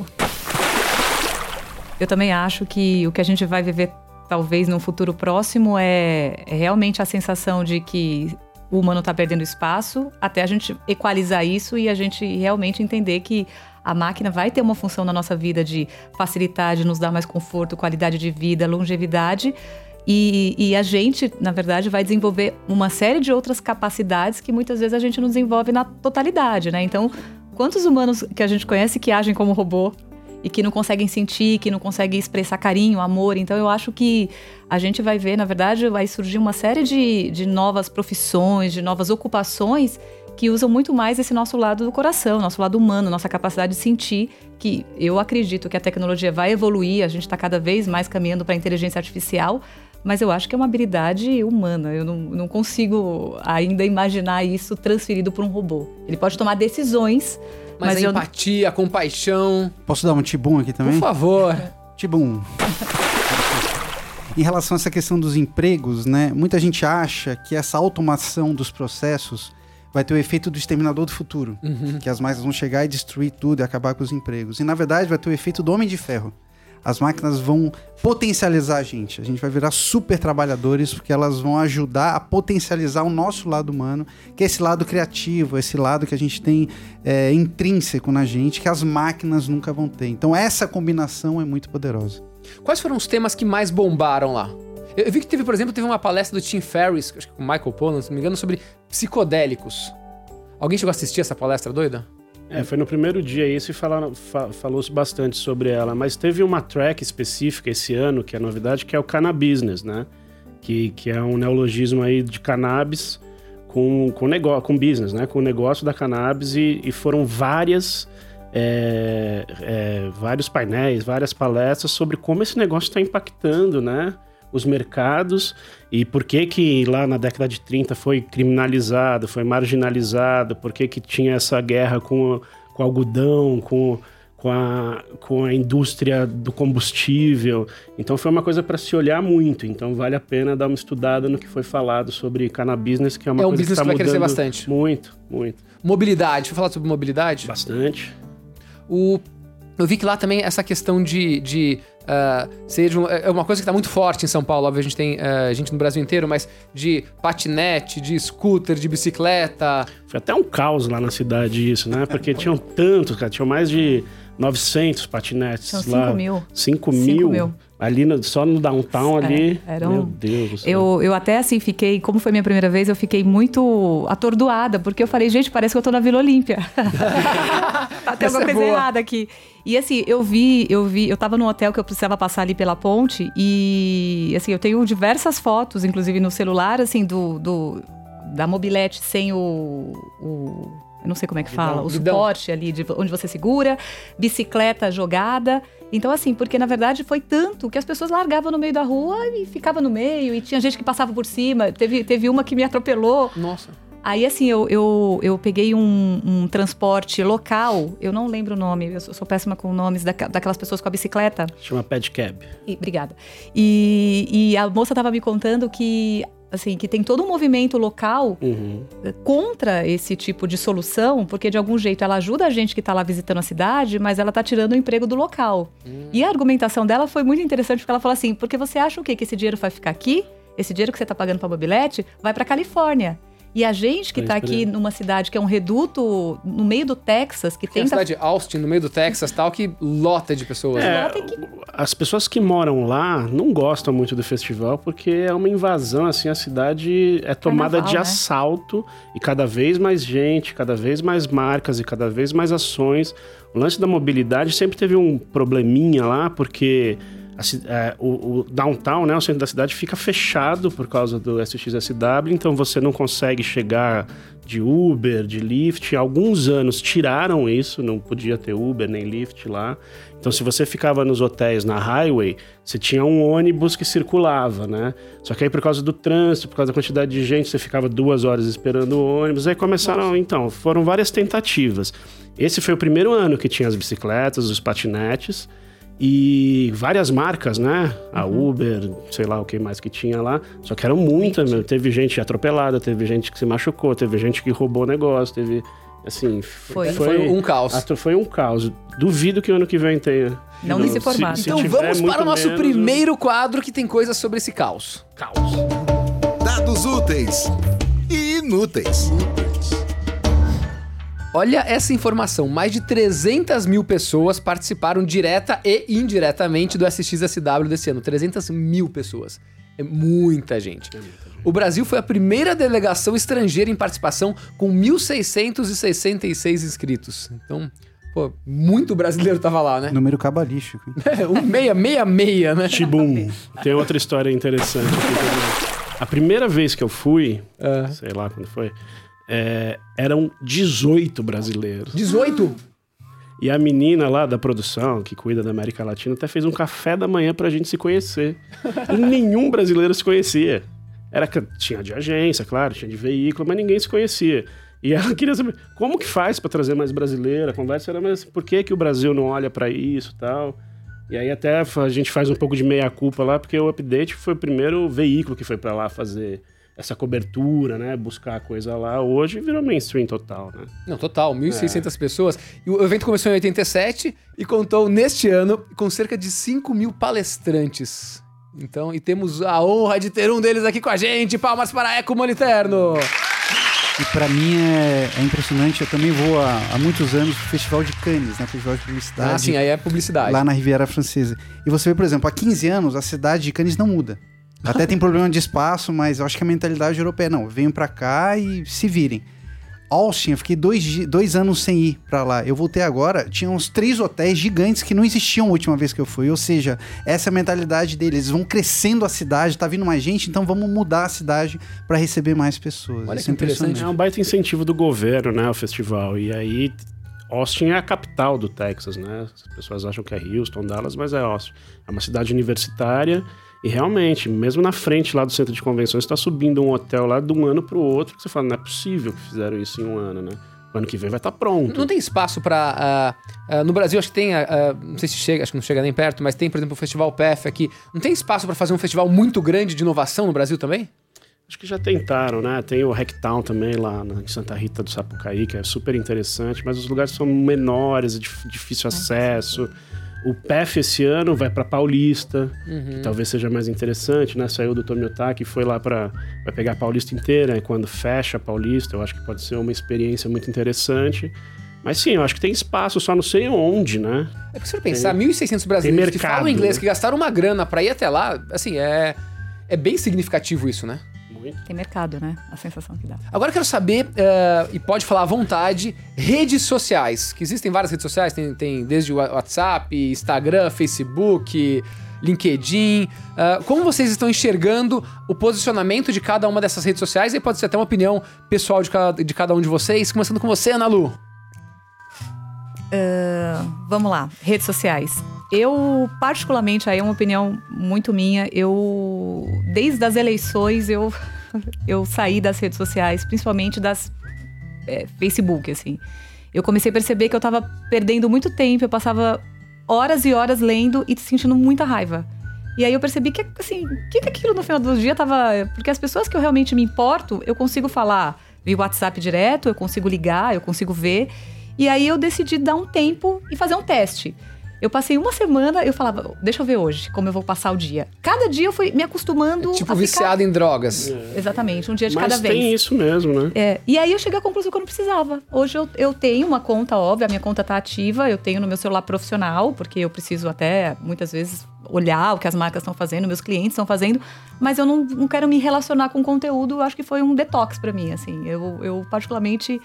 Eu também acho que o que a gente vai viver, talvez num futuro próximo, é, é realmente a sensação de que o humano está perdendo espaço, até a gente equalizar isso e a gente realmente entender que a máquina vai ter uma função na nossa vida de facilitar, de nos dar mais conforto, qualidade de vida, longevidade. E, e a gente, na verdade, vai desenvolver uma série de outras capacidades que muitas vezes a gente não desenvolve na totalidade, né? Então, quantos humanos que a gente conhece que agem como robô e que não conseguem sentir, que não conseguem expressar carinho, amor? Então, eu acho que a gente vai ver, na verdade, vai surgir uma série de, de novas profissões, de novas ocupações que usam muito mais esse nosso lado do coração, nosso lado humano, nossa capacidade de sentir, que eu acredito que a tecnologia vai evoluir, a gente está cada vez mais caminhando para a inteligência artificial, mas eu acho que é uma habilidade humana. Eu não, não consigo ainda imaginar isso transferido para um robô. Ele pode tomar decisões, Mas, mas, a eu empatia, a compaixão. Posso dar um tibum aqui também? Por favor. Tibum. em relação a essa questão dos empregos, né? Muita gente acha que essa automação dos processos vai ter o efeito do exterminador do futuro, que as máquinas vão chegar e destruir tudo e acabar com os empregos. E na verdade vai ter o efeito do homem de ferro. As máquinas vão potencializar a gente. A gente vai virar super trabalhadores porque elas vão ajudar a potencializar o nosso lado humano, que é esse lado criativo, esse lado que a gente tem é, intrínseco na gente, que as máquinas nunca vão ter. Então essa combinação é muito poderosa. Quais foram os temas que mais bombaram lá? Eu vi que teve, por exemplo, teve uma palestra do Tim Ferriss, acho que com o Michael Pollan, se não me engano, sobre psicodélicos. Alguém chegou a assistir essa palestra doida? É, foi no primeiro dia isso e fa- falou-se bastante sobre ela. Mas teve uma track específica esse ano, que é novidade, que é o Cannabusiness, né? Que, que é um neologismo aí de cannabis com, com, negócio, com business, né? Com o negócio da cannabis e, e foram várias... é, é, vários painéis, várias palestras sobre como esse negócio está impactando, né? Os mercados e por que que lá na década de 30 foi criminalizado, foi marginalizado, por que que tinha essa guerra com, com o algodão, com, com, a, com a indústria do combustível. Então foi uma coisa para se olhar muito. Então vale a pena dar uma estudada no que foi falado sobre cannabis, que é uma É um coisa business tá que vai crescer bastante. Muito, muito. Mobilidade. Vou falar sobre mobilidade? Bastante. O, eu vi que lá também essa questão de. de ah, seja um- é uma coisa que tá muito forte em São Paulo, óbvio, a gente tem ah, gente no Brasil inteiro, mas de patinete, de scooter, de bicicleta. Foi até um caos lá na cidade isso, né? Porque tinham tantos, cara. Tinham mais de 900 patinetes São lá. 5 mil. 5 Cinco mil. mil. Ali no- só no downtown É, ali. era Meu um- Deus do céu. Eu, eu até assim fiquei, como foi minha primeira vez, eu fiquei muito atordoada, porque eu falei, gente, parece que eu tô na Vila Olímpia. tá, Essa alguma é coisa boa. errada aqui. E assim, eu vi, eu vi, eu tava num hotel que eu precisava passar ali pela ponte e assim, eu tenho diversas fotos, inclusive no celular, assim, do, do da mobilete sem o, o eu não sei como é que fala, o Guidão. suporte ali de onde você segura, bicicleta jogada. Então, assim, porque na verdade foi tanto que as pessoas largavam no meio da rua e ficava no meio, e tinha gente que passava por cima. Teve, teve uma que me atropelou. Nossa. Aí, assim, eu, eu, eu peguei um, um transporte local, eu não lembro o nome, eu sou, sou péssima com nomes daca- daquelas pessoas com a bicicleta. Chama Pedcab. E- obrigada. E, e a moça estava me contando que, assim, que tem todo um movimento local Uhum. contra esse tipo de solução, porque de algum jeito ela ajuda a gente que está lá visitando a cidade, mas ela está tirando o emprego do local. E a argumentação dela foi muito interessante, porque ela falou assim: porque você acha o quê? Que esse dinheiro vai ficar aqui? Esse dinheiro que você está pagando para mobilete vai para Califórnia. E a gente que Tá tá aqui numa cidade que é um reduto no meio do Texas, que Tem a tenta cidade de Austin, no meio do Texas tal, que lota de pessoas. né? É, que- as pessoas que moram lá não gostam muito do festival porque é uma invasão, assim, a cidade é tomada Carnaval, de né? assalto e cada vez mais gente, cada vez mais marcas e cada vez mais ações. O lance da mobilidade sempre teve um probleminha lá porque a é, o, o downtown, né, o centro da cidade, fica fechado por causa do SXSW, então você não consegue chegar de Uber, de Lyft. Há alguns anos tiraram isso, não podia ter Uber nem Lyft lá. Então, se você ficava nos hotéis na highway, você tinha um ônibus que circulava, né? Só que aí, por causa do trânsito, por causa da quantidade de gente, você ficava duas horas esperando o ônibus. Aí começaram, então, foram várias tentativas. Esse foi o primeiro ano que tinha as bicicletas, os patinetes e várias marcas, né? A Uber, sei lá o que mais que tinha lá. Só que eram muitas, meu. Teve gente atropelada, teve gente que se machucou, teve gente que roubou negócio, teve. Assim, Foi. Foi um caos. Foi um caos. Duvido que ano que vem tenha. Não nesse formato. Então tiver vamos para o nosso menos, primeiro quadro que tem coisas sobre esse caos. Caos. Dados úteis e inúteis. Olha essa informação: mais de 300 mil pessoas participaram direta e indiretamente do SXSW desse ano. 300 mil pessoas. É muita gente. O Brasil foi a primeira delegação estrangeira em participação com 1.666 inscritos. Então, pô, muito brasileiro tava lá, né? Número cabalístico. É, um meia, meia, meia, né? Tibum. Tem outra história interessante aqui também. A primeira vez que eu fui, É. sei lá quando foi, é, eram 18 brasileiros. 18? E a menina lá da produção, que cuida da América Latina, até fez um café da manhã pra gente se conhecer. e nenhum brasileiro se conhecia. Era tinha de agência, claro, tinha de veículo, mas ninguém se conhecia. E ela queria saber como que faz pra trazer mais brasileiro. A conversa era, mas por que, que o Brasil não olha pra isso e tal? E aí até a gente faz um pouco de meia-culpa lá, porque o Update foi o primeiro veículo que foi pra lá fazer essa cobertura, né? Buscar a coisa lá. Hoje virou mainstream total, né? Não, total, 1.600 pessoas. E o evento começou em 87 e contou neste ano com cerca de 5 mil palestrantes. Então, e temos a honra de ter um deles aqui com a gente. Palmas para Eco Moliterno. E pra mim é, é impressionante, eu também vou há, há muitos anos pro Festival de Cannes, né? Festival de Publicidade. Ah, sim, aí é publicidade. lá na Riviera Francesa. E você vê, por exemplo, há 15 anos a cidade de Cannes não muda. Até tem problema de espaço, mas eu acho que a mentalidade europeia não. Venham pra cá e se virem. Austin, eu fiquei dois, dois anos sem ir pra lá. Eu voltei agora, tinha uns três hotéis gigantes que não existiam a última vez que eu fui. Ou seja, essa é a mentalidade deles. Eles vão crescendo a cidade, tá vindo mais gente, então vamos mudar a cidade pra receber mais pessoas. Olha Isso que é interessante. É um baita incentivo do governo, né, o festival. E aí, Austin é a capital do Texas, né? As pessoas acham que é Houston, Dallas, mas é Austin. É uma cidade universitária e realmente, mesmo na frente lá do centro de convenções, está subindo um hotel lá de um ano para o outro, que você fala, não é possível que fizeram isso em um ano, né? O ano que vem vai estar pronto. Não tem espaço pra. ah, ah, no Brasil, acho que tem. ah, não sei se chega, acho que não chega nem perto, mas tem, por exemplo, o Festival PF aqui. Não tem espaço pra fazer um festival muito grande de inovação no Brasil também? Acho que já tentaram, né? Tem o Hacktown também lá em Santa Rita do Sapucaí, que é super interessante, mas os lugares são menores, é dif- difícil acesso. O PEF esse ano vai para Paulista, que talvez seja mais interessante, né? Saiu do Tomiotaki e foi lá para vai pegar a Paulista inteira, e quando fecha a Paulista, eu acho que pode ser uma experiência muito interessante. Mas sim, eu acho que tem espaço, só não sei onde, né? É porque se você pensar, 1.600 brasileiros que mercado, falam inglês, né? que gastaram uma grana pra ir até lá, assim, é, é bem significativo isso, né? Muito. Tem mercado, né? A sensação que dá. Agora eu quero saber, eh, e pode falar à vontade, redes sociais. Que existem várias redes sociais, tem, tem desde o WhatsApp, Instagram, Facebook, LinkedIn. Ah, como vocês estão enxergando o posicionamento de cada uma dessas redes sociais? E pode ser até uma opinião pessoal de cada, de cada um de vocês. Começando com você, Ana Lu. Vamos lá, redes sociais. Eu, particularmente, aí é uma opinião muito minha, eu, desde as eleições, eu, eu saí das redes sociais, principalmente das é, Facebook, assim. Eu comecei a perceber que eu tava perdendo muito tempo, eu passava horas e horas lendo e sentindo muita raiva. E aí eu percebi que, assim, o que, que aquilo no final do dia tava. Porque as pessoas que eu realmente me importo, eu consigo falar via WhatsApp direto, eu consigo ligar, eu consigo ver. E aí eu decidi dar um tempo e fazer um teste. Eu passei uma semana, eu falava, deixa eu ver hoje como eu vou passar o dia. Cada dia eu fui me acostumando Tipo a ficar- viciado em drogas. Exatamente, um dia de Mas cada vez. tem isso mesmo, né? É, e aí eu cheguei à conclusão que eu não precisava. Hoje eu, eu tenho uma conta, óbvio, a minha conta tá ativa, eu tenho no meu celular profissional, porque eu preciso até, muitas vezes, olhar o que as marcas estão fazendo, meus clientes estão fazendo, mas eu não, não quero me relacionar com conteúdo, eu acho que foi um detox pra mim, assim. Eu, eu particularmente...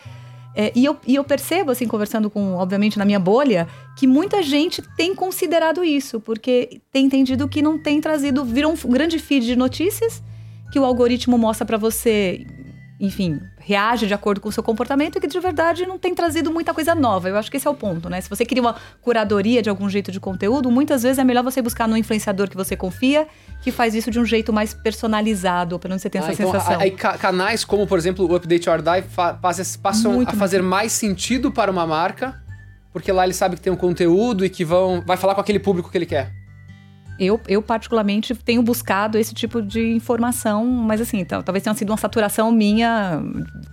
é, e, eu, e eu percebo, assim, conversando com, obviamente, na minha bolha, que muita gente tem considerado isso, porque tem entendido que não tem trazido... Virou um grande feed de notícias, que o algoritmo mostra pra você, enfim, reage de acordo com o seu comportamento e que de verdade não tem trazido muita coisa nova. Eu acho que esse é o ponto, né? Se você queria uma curadoria de algum jeito de conteúdo, muitas vezes é melhor você buscar no influenciador que você confia, que faz isso de um jeito mais personalizado, pelo menos você tem Ah, essa então, sensação. aí ca- canais como, por exemplo, o Update or Die passam- Muito a fazer mais sentido para uma marca, porque lá ele sabe que tem um conteúdo e que vão, vai falar com aquele público que ele quer. Eu, eu, particularmente, tenho buscado esse tipo de informação, mas assim, então, talvez tenha sido uma saturação minha,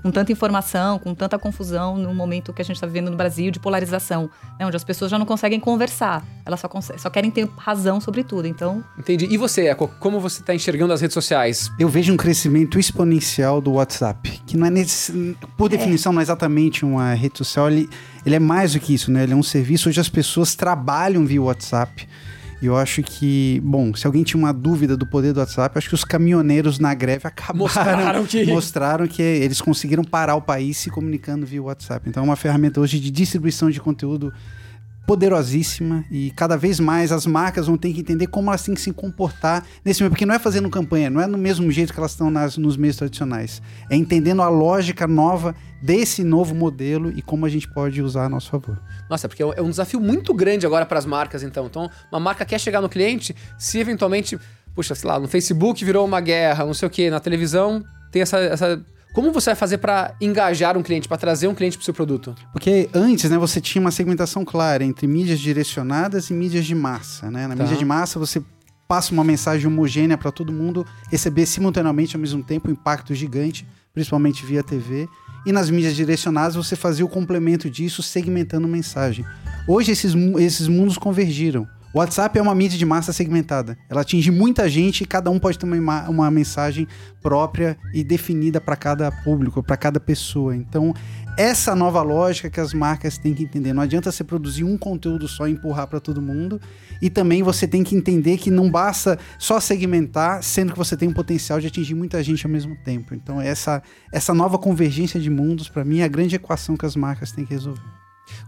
com tanta informação, com tanta confusão, no momento que a gente está vivendo no Brasil de polarização, né, onde as pessoas já não conseguem conversar, elas só, só querem ter razão sobre tudo. Então, Entendi. E você, Eco, como você está enxergando as redes sociais? Eu vejo um crescimento exponencial do WhatsApp, que não é nesse, por definição não é exatamente uma rede social, ele, ele é mais do que isso, né? Ele é um serviço onde as pessoas trabalham via WhatsApp. E eu acho que, bom, se alguém tinha uma dúvida do poder do WhatsApp, eu acho que os caminhoneiros na greve acabaram Mostraram que- mostraram que eles conseguiram parar o país se comunicando via WhatsApp. Então é uma ferramenta hoje de distribuição de conteúdo poderosíssima e cada vez mais as marcas vão ter que entender como elas têm que se comportar nesse meio, porque não é fazendo campanha, não é no mesmo jeito que elas estão nas, nos meios tradicionais, é entendendo a lógica nova desse novo modelo e como a gente pode usar a nosso favor. Nossa, porque é um desafio muito grande agora para as marcas, então. Então, uma marca quer chegar no cliente, se eventualmente, puxa, sei lá, no Facebook virou uma guerra, não sei o quê, na televisão tem essa. essa... Como você vai fazer para engajar um cliente, para trazer um cliente para o seu produto? Porque antes, né, você tinha uma segmentação clara entre mídias direcionadas e mídias de massa, né? Na Tá. mídia de massa você passa uma mensagem homogênea para todo mundo receber simultaneamente ao mesmo tempo um impacto gigante, principalmente via TV. E nas mídias direcionadas você fazia o complemento disso segmentando mensagem. Hoje esses, esses mundos convergiram. O WhatsApp é uma mídia de massa segmentada. Ela atinge muita gente e cada um pode ter uma, uma mensagem própria e definida para cada público, para cada pessoa. Então, essa nova lógica que as marcas têm que entender. Não adianta você produzir um conteúdo só e empurrar para todo mundo. E também você tem que entender que não basta só segmentar, sendo que você tem um potencial de atingir muita gente ao mesmo tempo. Então, essa, essa nova convergência de mundos, para mim, é a grande equação que as marcas têm que resolver.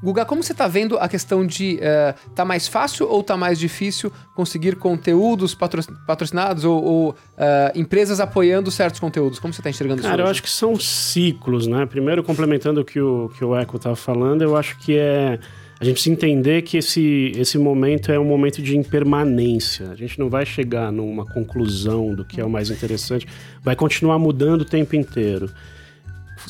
Guga, como você está vendo a questão de eh, tá mais fácil ou tá mais difícil conseguir conteúdos patro- patrocinados ou, ou, eh, empresas apoiando certos conteúdos? Como você está enxergando isso? Cara, eu hoje? acho que são ciclos, né? Primeiro, complementando o que o, que o Eco estava falando, eu acho que é. A gente precisa entender que esse, esse momento é um momento de impermanência. A gente não vai chegar numa conclusão do que é o mais interessante. Vai continuar mudando o tempo inteiro.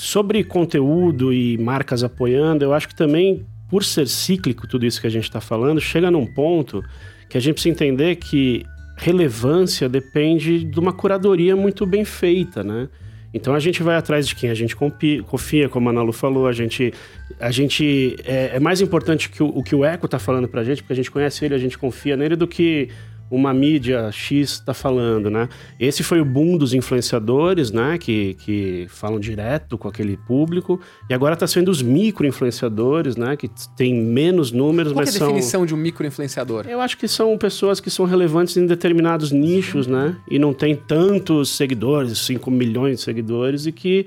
Sobre conteúdo e marcas apoiando, eu acho que também, por ser cíclico tudo isso que a gente está falando, chega num ponto que a gente precisa entender que relevância depende de uma curadoria muito bem feita, né? Então a gente vai atrás de quem a gente confia, como a Nalu falou, a gente, a gente é, é mais importante que o, o que o Eco tá falando pra gente, porque a gente conhece ele, a gente confia nele, do que uma mídia X está falando, né? Esse foi o boom dos influenciadores, né? Que, que falam direto com aquele público. E agora está sendo os micro-influenciadores, né? Que tem menos números, Qual mas é a são... definição de um micro-influenciador? Eu acho que são pessoas que são relevantes em determinados nichos, né? E não tem tantos seguidores, 5 milhões de seguidores, e que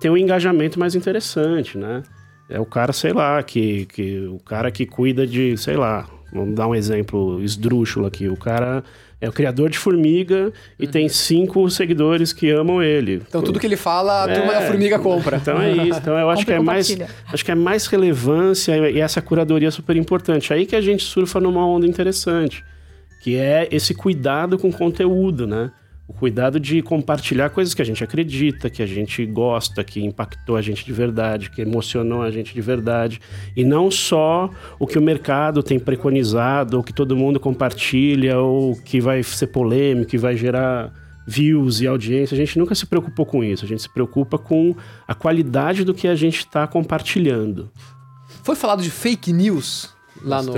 tem um engajamento mais interessante, né? É o cara, sei lá, que, que o cara que cuida de, sei lá, vamos dar um exemplo esdrúxulo aqui. O cara é o criador de formiga e tem cinco seguidores que amam ele. Então tudo que ele fala, a turma É. da formiga compra. Então é isso. Então eu acho que é mais, acho que é mais relevância e essa curadoria é super importante. Aí que a gente surfa numa onda interessante, que é esse cuidado com o conteúdo, né? O cuidado de compartilhar coisas que a gente acredita, que a gente gosta, que impactou a gente de verdade, que emocionou a gente de verdade. E não só o que o mercado tem preconizado, ou que todo mundo compartilha, ou que vai ser polêmico, que vai gerar views e audiência. A gente nunca se preocupou com isso. A gente se preocupa com a qualidade do que a gente está compartilhando. Foi falado de fake news lá no,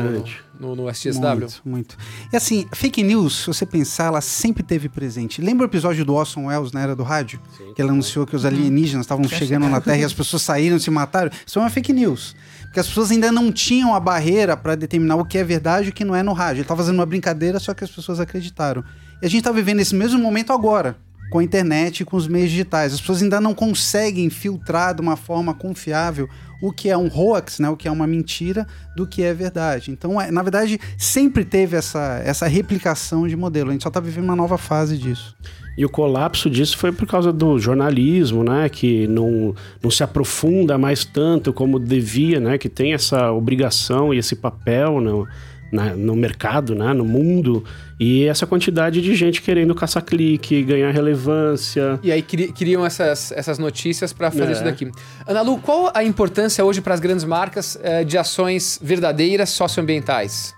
no, no SXW? Muito, muito. E assim, fake news, se você pensar, ela sempre teve presente. Lembra o episódio do Orson Welles na era do rádio? que ele anunciou que os alienígenas estavam chegando na Terra e as pessoas saíram, se mataram. Isso é uma fake news. Porque as pessoas ainda não tinham a barreira para determinar o que é verdade e o que não é no rádio. Ele estava fazendo uma brincadeira, só que as pessoas acreditaram. E a gente está vivendo esse mesmo momento agora, com a internet e com os meios digitais. As pessoas ainda não conseguem filtrar de uma forma confiável o que é um hoax, né, o que é uma mentira, do que é verdade. Então, é, na verdade, sempre teve essa, essa replicação de modelo. A gente só está vivendo uma nova fase disso. E o colapso disso foi por causa do jornalismo, né? Que não, não se aprofunda mais tanto como devia, né? Que tem essa obrigação e esse papel no, na- no mercado, né? No mundo. E essa quantidade de gente querendo caçar clique, ganhar relevância. E aí cri- criam essas, essas notícias para fazer É. isso daqui. Ana Lu, qual a importância hoje para as grandes marcas eh, de ações verdadeiras socioambientais?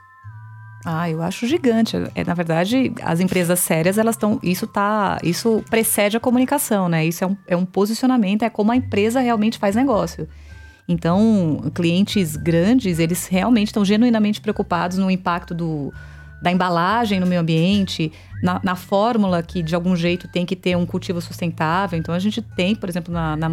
Ah, eu acho gigante. É, na verdade, as empresas sérias, elas estão. Isso tá. Isso precede a comunicação, né? Isso é um, é um posicionamento, é como a empresa realmente faz negócio. Então, clientes grandes, eles realmente estão genuinamente preocupados no impacto do, da embalagem no meio ambiente, na, na fórmula que de algum jeito tem que ter um cultivo sustentável. Então a gente tem, por exemplo, na, na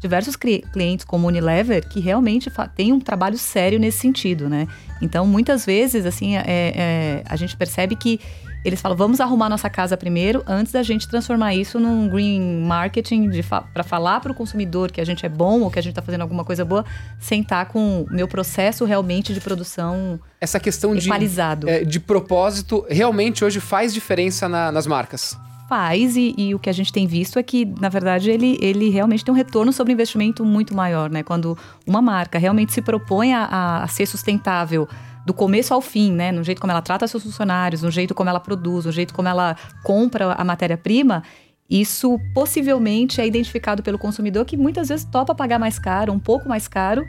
diversos cli- clientes como Unilever que realmente tem um trabalho sério nesse sentido, né? Então muitas vezes assim é- é, a gente percebe que eles falam, vamos arrumar nossa casa primeiro, antes da gente transformar isso num green marketing fa para falar para o consumidor que a gente é bom ou que a gente está fazendo alguma coisa boa, sentar com o meu processo realmente de produção Essa questão de, eh, de propósito realmente hoje faz diferença na- nas marcas. Faz, e, e o que a gente tem visto é que, na verdade, ele, ele realmente tem um retorno sobre investimento muito maior, né? Quando uma marca realmente se propõe a, a ser sustentável do começo ao fim, né? No jeito como ela trata seus funcionários, no jeito como ela produz, no jeito como ela compra a matéria-prima, isso possivelmente é identificado pelo consumidor que muitas vezes topa pagar mais caro, um pouco mais caro,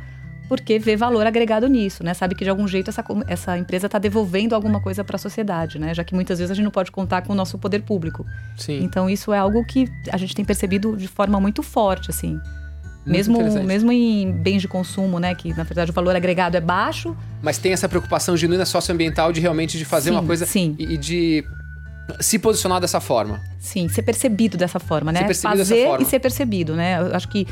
porque vê valor agregado nisso, né? Sabe que de algum jeito essa, essa empresa está devolvendo alguma coisa para a sociedade, né? Já que muitas vezes a gente não pode contar com o nosso poder público. Sim. Então isso é algo que a gente tem percebido de forma muito forte, assim. Mesmo, mesmo em bens de consumo, né? Que na verdade o valor agregado é baixo. Mas tem essa preocupação genuína socioambiental de realmente de fazer Sim, uma coisa sim. e, de se posicionar dessa forma. Sim, ser percebido dessa forma, né? Ser Fazer forma. e ser percebido, né? Eu acho que,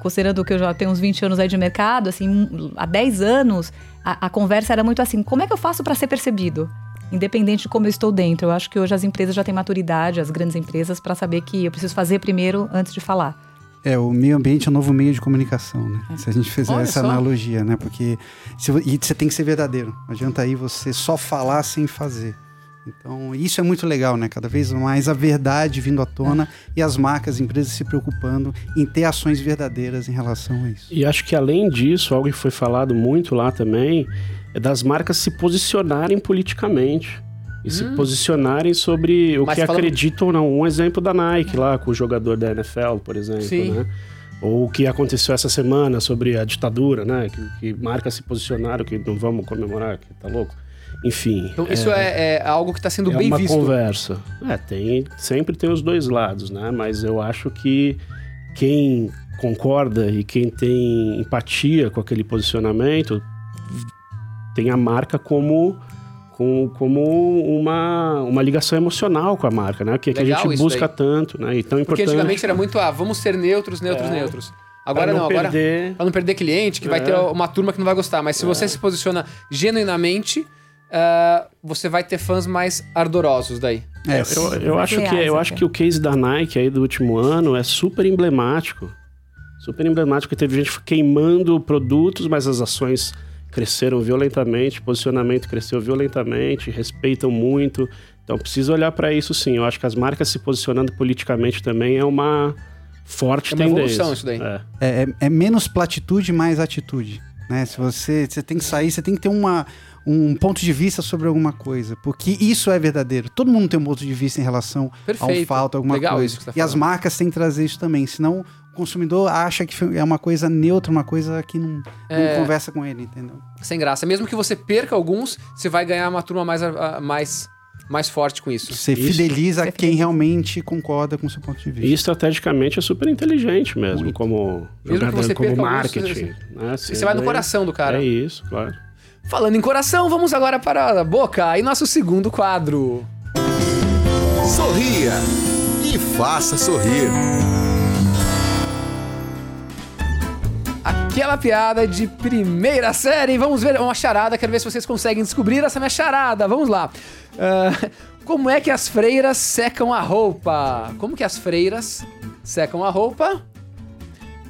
considerando que eu já tenho uns 20 anos aí de mercado, assim, há 10 anos, a, a conversa era muito assim: como é que eu faço para ser percebido? Independente de como eu estou dentro. Eu acho que hoje as empresas já têm maturidade, as grandes empresas, para saber que eu preciso fazer primeiro antes de falar. É, o meio ambiente é o novo meio de comunicação, né? Se a gente fizer Olha essa só. analogia, né? Porque se e você tem que ser verdadeiro. Não adianta aí você só falar sem fazer. Então, isso é muito legal, né? Cada vez mais a verdade vindo à tona e as marcas, empresas se preocupando em ter ações verdadeiras em relação a isso. E acho que além disso, algo que foi falado muito lá também, é das marcas se posicionarem politicamente. E se posicionarem sobre o Mas que falando- acreditam ou não. Um exemplo da Nike lá, com o jogador da NFL, por exemplo, Sim. né? Ou o que aconteceu essa semana sobre a ditadura, né? Que, que marcas se posicionaram, que não vamos comemorar, que tá louco. Enfim. Então isso é, é algo que está sendo é bem uma visto. conversa. É, tem, sempre tem os dois lados, né? Mas eu acho que quem concorda e quem tem empatia com aquele posicionamento tem a marca como com, como uma, uma ligação emocional com a marca, né? Que, é que a gente busca daí. tanto, né? E tão Porque importante. antigamente era muito, ah, vamos ser neutros, neutros, É. neutros. pra Agora não, agora perder. Pra não perder cliente, que vai É. ter uma turma que não vai gostar. Mas se você se posiciona genuinamente, ah, você vai ter fãs mais ardorosos daí. É, Eu, eu acho que, eu acho que o case da Nike aí do último ano é super emblemático. Super emblemático, que teve gente queimando produtos, mas as ações cresceram violentamente, o posicionamento cresceu violentamente, respeitam muito. Então precisa olhar para isso sim. Eu acho que as marcas se posicionando politicamente também é uma forte É uma tendência. evolução isso daí. É. É, é- é menos platitude, mais atitude. Né? Se você, você tem que sair, você tem que ter uma, um ponto de vista sobre alguma coisa. Porque isso é verdadeiro. Todo mundo tem um ponto de vista em relação ao Perfeito. falta, alguma Legal coisa. isso que você tá e as marcas têm que trazer isso também. Senão consumidor acha que é uma coisa neutra, uma coisa que não, É. não conversa com ele, entendeu? Sem graça. Mesmo que você perca alguns, você vai ganhar uma turma mais, ah, mais, mais forte com isso. Você Isso. fideliza Você quem fideliza. realmente concorda com o seu ponto de vista. E estrategicamente é super inteligente mesmo, como Mesmo jogador, você como perca alguns, marketing. você- né? Você vai no ganha- coração do cara. É isso, claro. Falando em coração, vamos agora para a boca e nosso segundo quadro. Sorria e faça sorrir. Aquela piada de primeira série. Vamos ver uma charada. Quero ver se vocês conseguem descobrir essa minha charada. Vamos lá. Ah, como é que as freiras secam a roupa? Como que as freiras secam a roupa?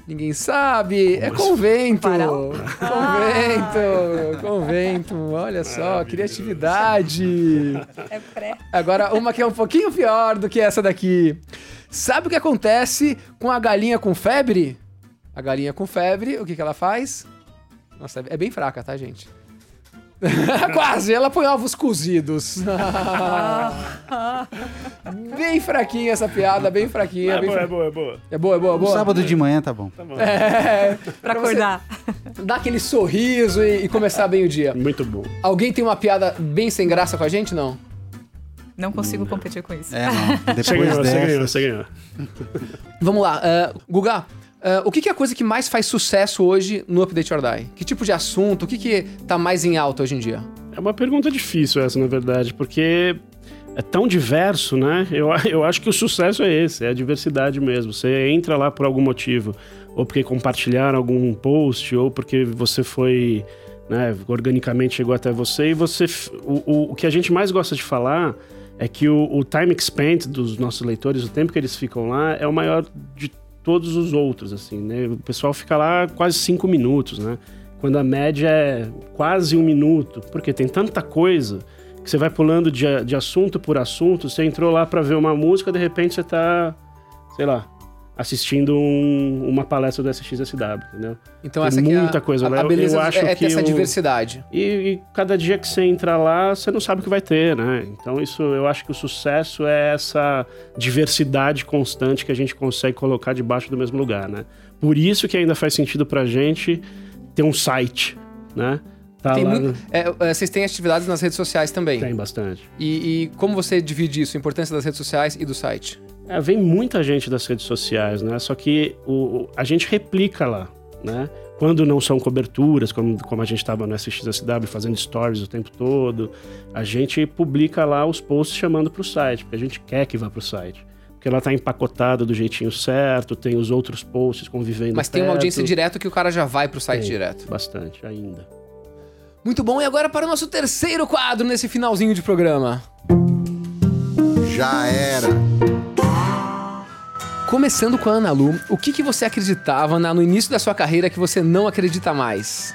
Ninguém sabe. É com vento. Varal. Com vento. Com vento. Olha só, criatividade. É pré. Agora, uma que é um pouquinho pior do que essa daqui. Sabe o que acontece com a galinha com febre? A galinha com febre, o que, que ela faz? Nossa, é bem fraca, tá, gente? Quase, ela põe ovos cozidos. bem fraquinha essa piada, bem fraquinha. É bem boa, fra- é boa, é boa. é boa, é boa, é boa. sábado de manhã tá bom. Tá bom. É, Pra você acordar. dar aquele sorriso e, e começar bem o dia. Muito bom. Alguém tem uma piada bem sem graça com a gente? Não? Não consigo competir com isso. É, não. Depois Você ganhou, você dessa. ganhou, você ganhou. Vamos lá, uh, Guga. Uh, o que, que é a coisa que mais faz sucesso hoje no Update or Die? Que tipo de assunto? O que, que tá mais em alta hoje em dia? É uma pergunta difícil essa, na verdade, porque é tão diverso, né? Eu, eu acho que o sucesso é esse, é a diversidade mesmo. Você entra lá por algum motivo, ou porque compartilharam algum post, ou porque você foi, né, organicamente chegou até você, e você. O, o, o que a gente mais gosta de falar é que o, o time spent dos nossos leitores, o tempo que eles ficam lá, é o maior de todos os outros, assim, né? O pessoal fica lá quase cinco minutos, né? Quando a média é quase um minuto, porque tem tanta coisa que você vai pulando de, de assunto por assunto. Você entrou lá pra ver uma música, de repente você tá, sei lá, assistindo um- uma palestra do SXSW, entendeu? Então Tem essa aqui é a- muita coisa a, lá. a Eu- beleza eu acho é, é ter essa o- diversidade. E, e cada dia que você entra lá, você não sabe o que vai ter, né? Então isso, eu acho que o sucesso é essa diversidade constante que a gente consegue colocar debaixo do mesmo lugar, né? Por isso que ainda faz sentido pra gente ter um site, né? Tá Tem muito- no- é, é, vocês têm atividades nas redes sociais também. Tem bastante. E, e como você divide isso, a importância das redes sociais e do site? É, vem muita gente das redes sociais, né? Só que o, o- a gente replica lá, né? Quando não são coberturas, como, como a gente estava no SXSW fazendo stories o tempo todo, a gente publica lá os posts chamando para o site, porque a gente quer que vá para o site. Porque ela está empacotada do jeitinho certo, tem os outros posts convivendo Mas tem uma perto. audiência direta que o cara já vai pro site Tem, direto. Bastante, ainda. Muito bom, e agora para o nosso terceiro quadro nesse finalzinho de programa. Já era. Começando com a Ana Lu, o que, que você acreditava na- no início da sua carreira que você não acredita mais?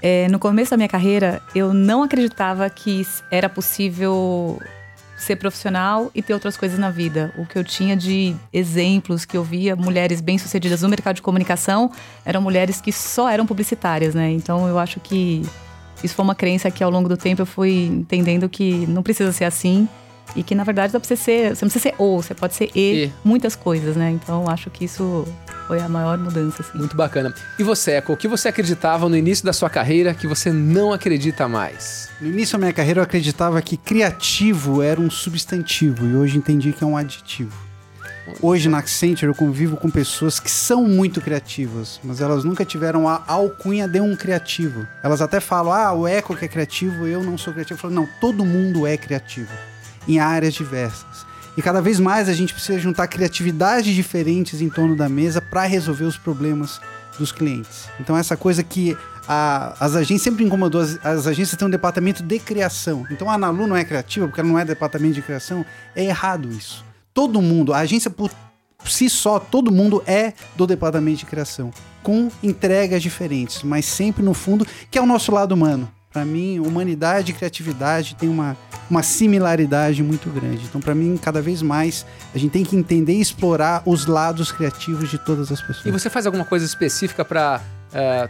É, no começo da minha carreira, eu não acreditava que era possível ser profissional e ter outras coisas na vida. O que eu tinha de exemplos que eu via, mulheres bem-sucedidas no mercado de comunicação, eram mulheres que só eram publicitárias, né? Então eu acho que isso foi uma crença que ao longo do tempo eu fui entendendo que não precisa ser assim e que na verdade dá pra você ser, você não precisa ser ou, você pode ser e, E. muitas coisas, né? Então eu acho que isso foi a maior mudança, assim. Muito bacana. E você, Eco, o que você acreditava no início da sua carreira que você não acredita mais? No início da minha carreira eu acreditava que criativo era um substantivo e hoje entendi que é um aditivo. Hoje na Accenture eu convivo com pessoas que são muito criativas, mas elas nunca tiveram a alcunha de um criativo. Elas até falam, ah, o Eco que é criativo, eu não sou criativo. Eu falo, não, todo mundo é criativo, em áreas diversas. E cada vez mais a gente precisa juntar criatividades diferentes em torno da mesa para resolver os problemas dos clientes. Então essa coisa que a- as agências sempre incomodou, as, as agências têm um departamento de criação. Então a Analu não é criativa porque ela não é departamento de criação. É errado isso. Todo mundo, a agência por si só, todo mundo é do departamento de criação, com entregas diferentes, mas sempre no fundo, que é o nosso lado humano. Para mim, humanidade e criatividade tem uma, uma similaridade muito grande. Então, para mim, cada vez mais, a gente tem que entender e explorar os lados criativos de todas as pessoas. E você faz alguma coisa específica para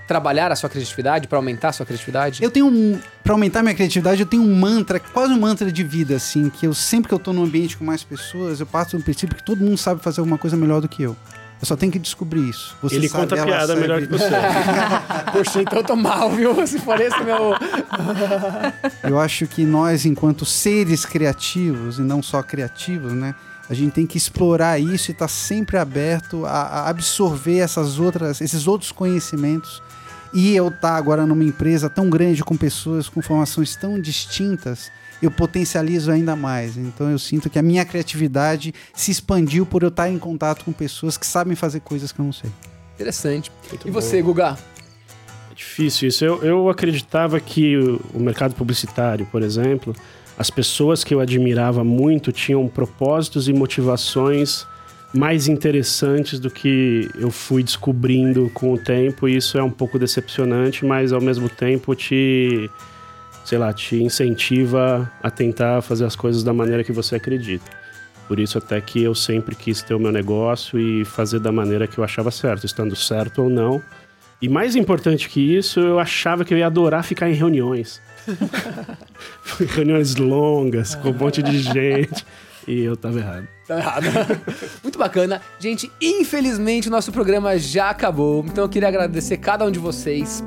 trabalhar a sua criatividade, para aumentar a sua criatividade? Eu tenho um. Pra aumentar minha criatividade, eu tenho um mantra, quase um mantra de vida, assim, que eu sempre que eu tô num ambiente com mais pessoas, eu passo do princípio que todo mundo sabe fazer alguma coisa melhor do que eu. Eu só tenho que descobrir isso. Você Ele sabe, conta ela piada sabe. melhor que você. Poxa, então eu tô mal, viu? Se for esse meu. Eu acho que nós, enquanto seres criativos, e não só criativos, né? A gente tem que explorar isso e estar sempre aberto a, a absorver essas outras, esses outros conhecimentos E eu estar agora numa empresa tão grande com pessoas com formações tão distintas, eu potencializo ainda mais. Então eu sinto que a minha criatividade se expandiu por eu estar em contato com pessoas que sabem fazer coisas que eu não sei. Interessante. Muito e bom. você, Guga? É difícil isso. Eu, eu acreditava que o, o mercado publicitário, por exemplo, as pessoas que eu admirava muito tinham propósitos e motivações mais interessantes do que eu fui descobrindo com o tempo. E isso é um pouco decepcionante, mas ao mesmo tempo te, sei lá, te incentiva a tentar fazer as coisas da maneira que você acredita. Por isso até que eu sempre quis ter o meu negócio e fazer da maneira que eu achava certo, estando certo ou não. E mais importante que isso, eu achava que eu ia adorar ficar em reuniões. reuniões longas, com um monte de gente. E eu tava errado. Tá errado. Muito bacana. Gente, infelizmente o nosso programa já acabou. Então eu queria agradecer cada um de vocês.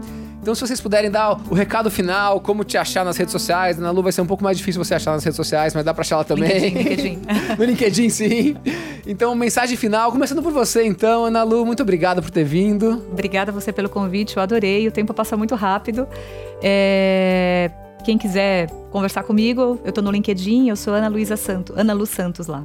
Então, se vocês puderem dar o recado final, como te achar nas redes sociais. Na Lu vai ser um pouco mais difícil você achar nas redes sociais, mas dá pra achar ela também. LinkedIn, LinkedIn. no LinkedIn, sim. Então, mensagem final, começando por você, então, Ana Lu, muito obrigado por ter vindo. Obrigada a você pelo convite, eu adorei. O tempo passa muito rápido. É, Quem quiser conversar comigo, eu tô no LinkedIn, eu sou Ana Luísa Santos, Ana Lu Santos lá.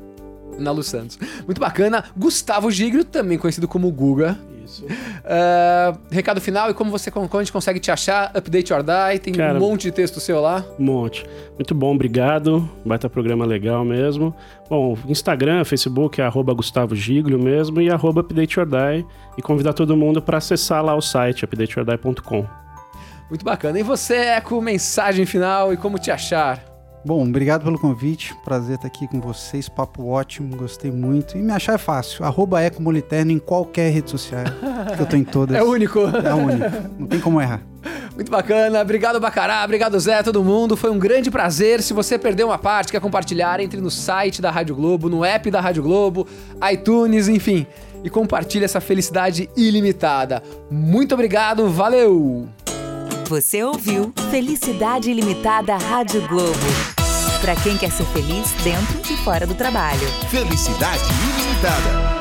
Ana Lu Santos. Muito bacana. Gustavo Giglio, também conhecido como Guga. Isso. Ah, recado final e como você como a gente consegue te achar, Update or Die, tem Cara, um monte de texto seu lá. Um monte. Muito bom, obrigado. Baita programa legal mesmo. Bom, Instagram, Facebook é arroba Gustavo Giglio mesmo e arroba Update or Die. E convidar todo mundo para acessar lá o site, updateordie.com. Muito bacana. E você, Eco, mensagem final e como te achar? Bom, obrigado pelo convite. Prazer estar aqui com vocês. Papo ótimo, gostei muito. E me achar é fácil. Arroba Eco Moliterno em qualquer rede social. que eu tô em todas. É único. É único. Não tem como errar. Muito bacana. Obrigado, Bacará. Obrigado, Zé, todo mundo. Foi um grande prazer. Se você perdeu uma parte, quer compartilhar, entre no site da Rádio Globo, no app da Rádio Globo, iTunes, enfim. E compartilhe essa felicidade ilimitada. Muito obrigado. Valeu! Você ouviu Felicidade Ilimitada Rádio Globo. Para quem quer ser feliz dentro e fora do trabalho. Felicidade ilimitada.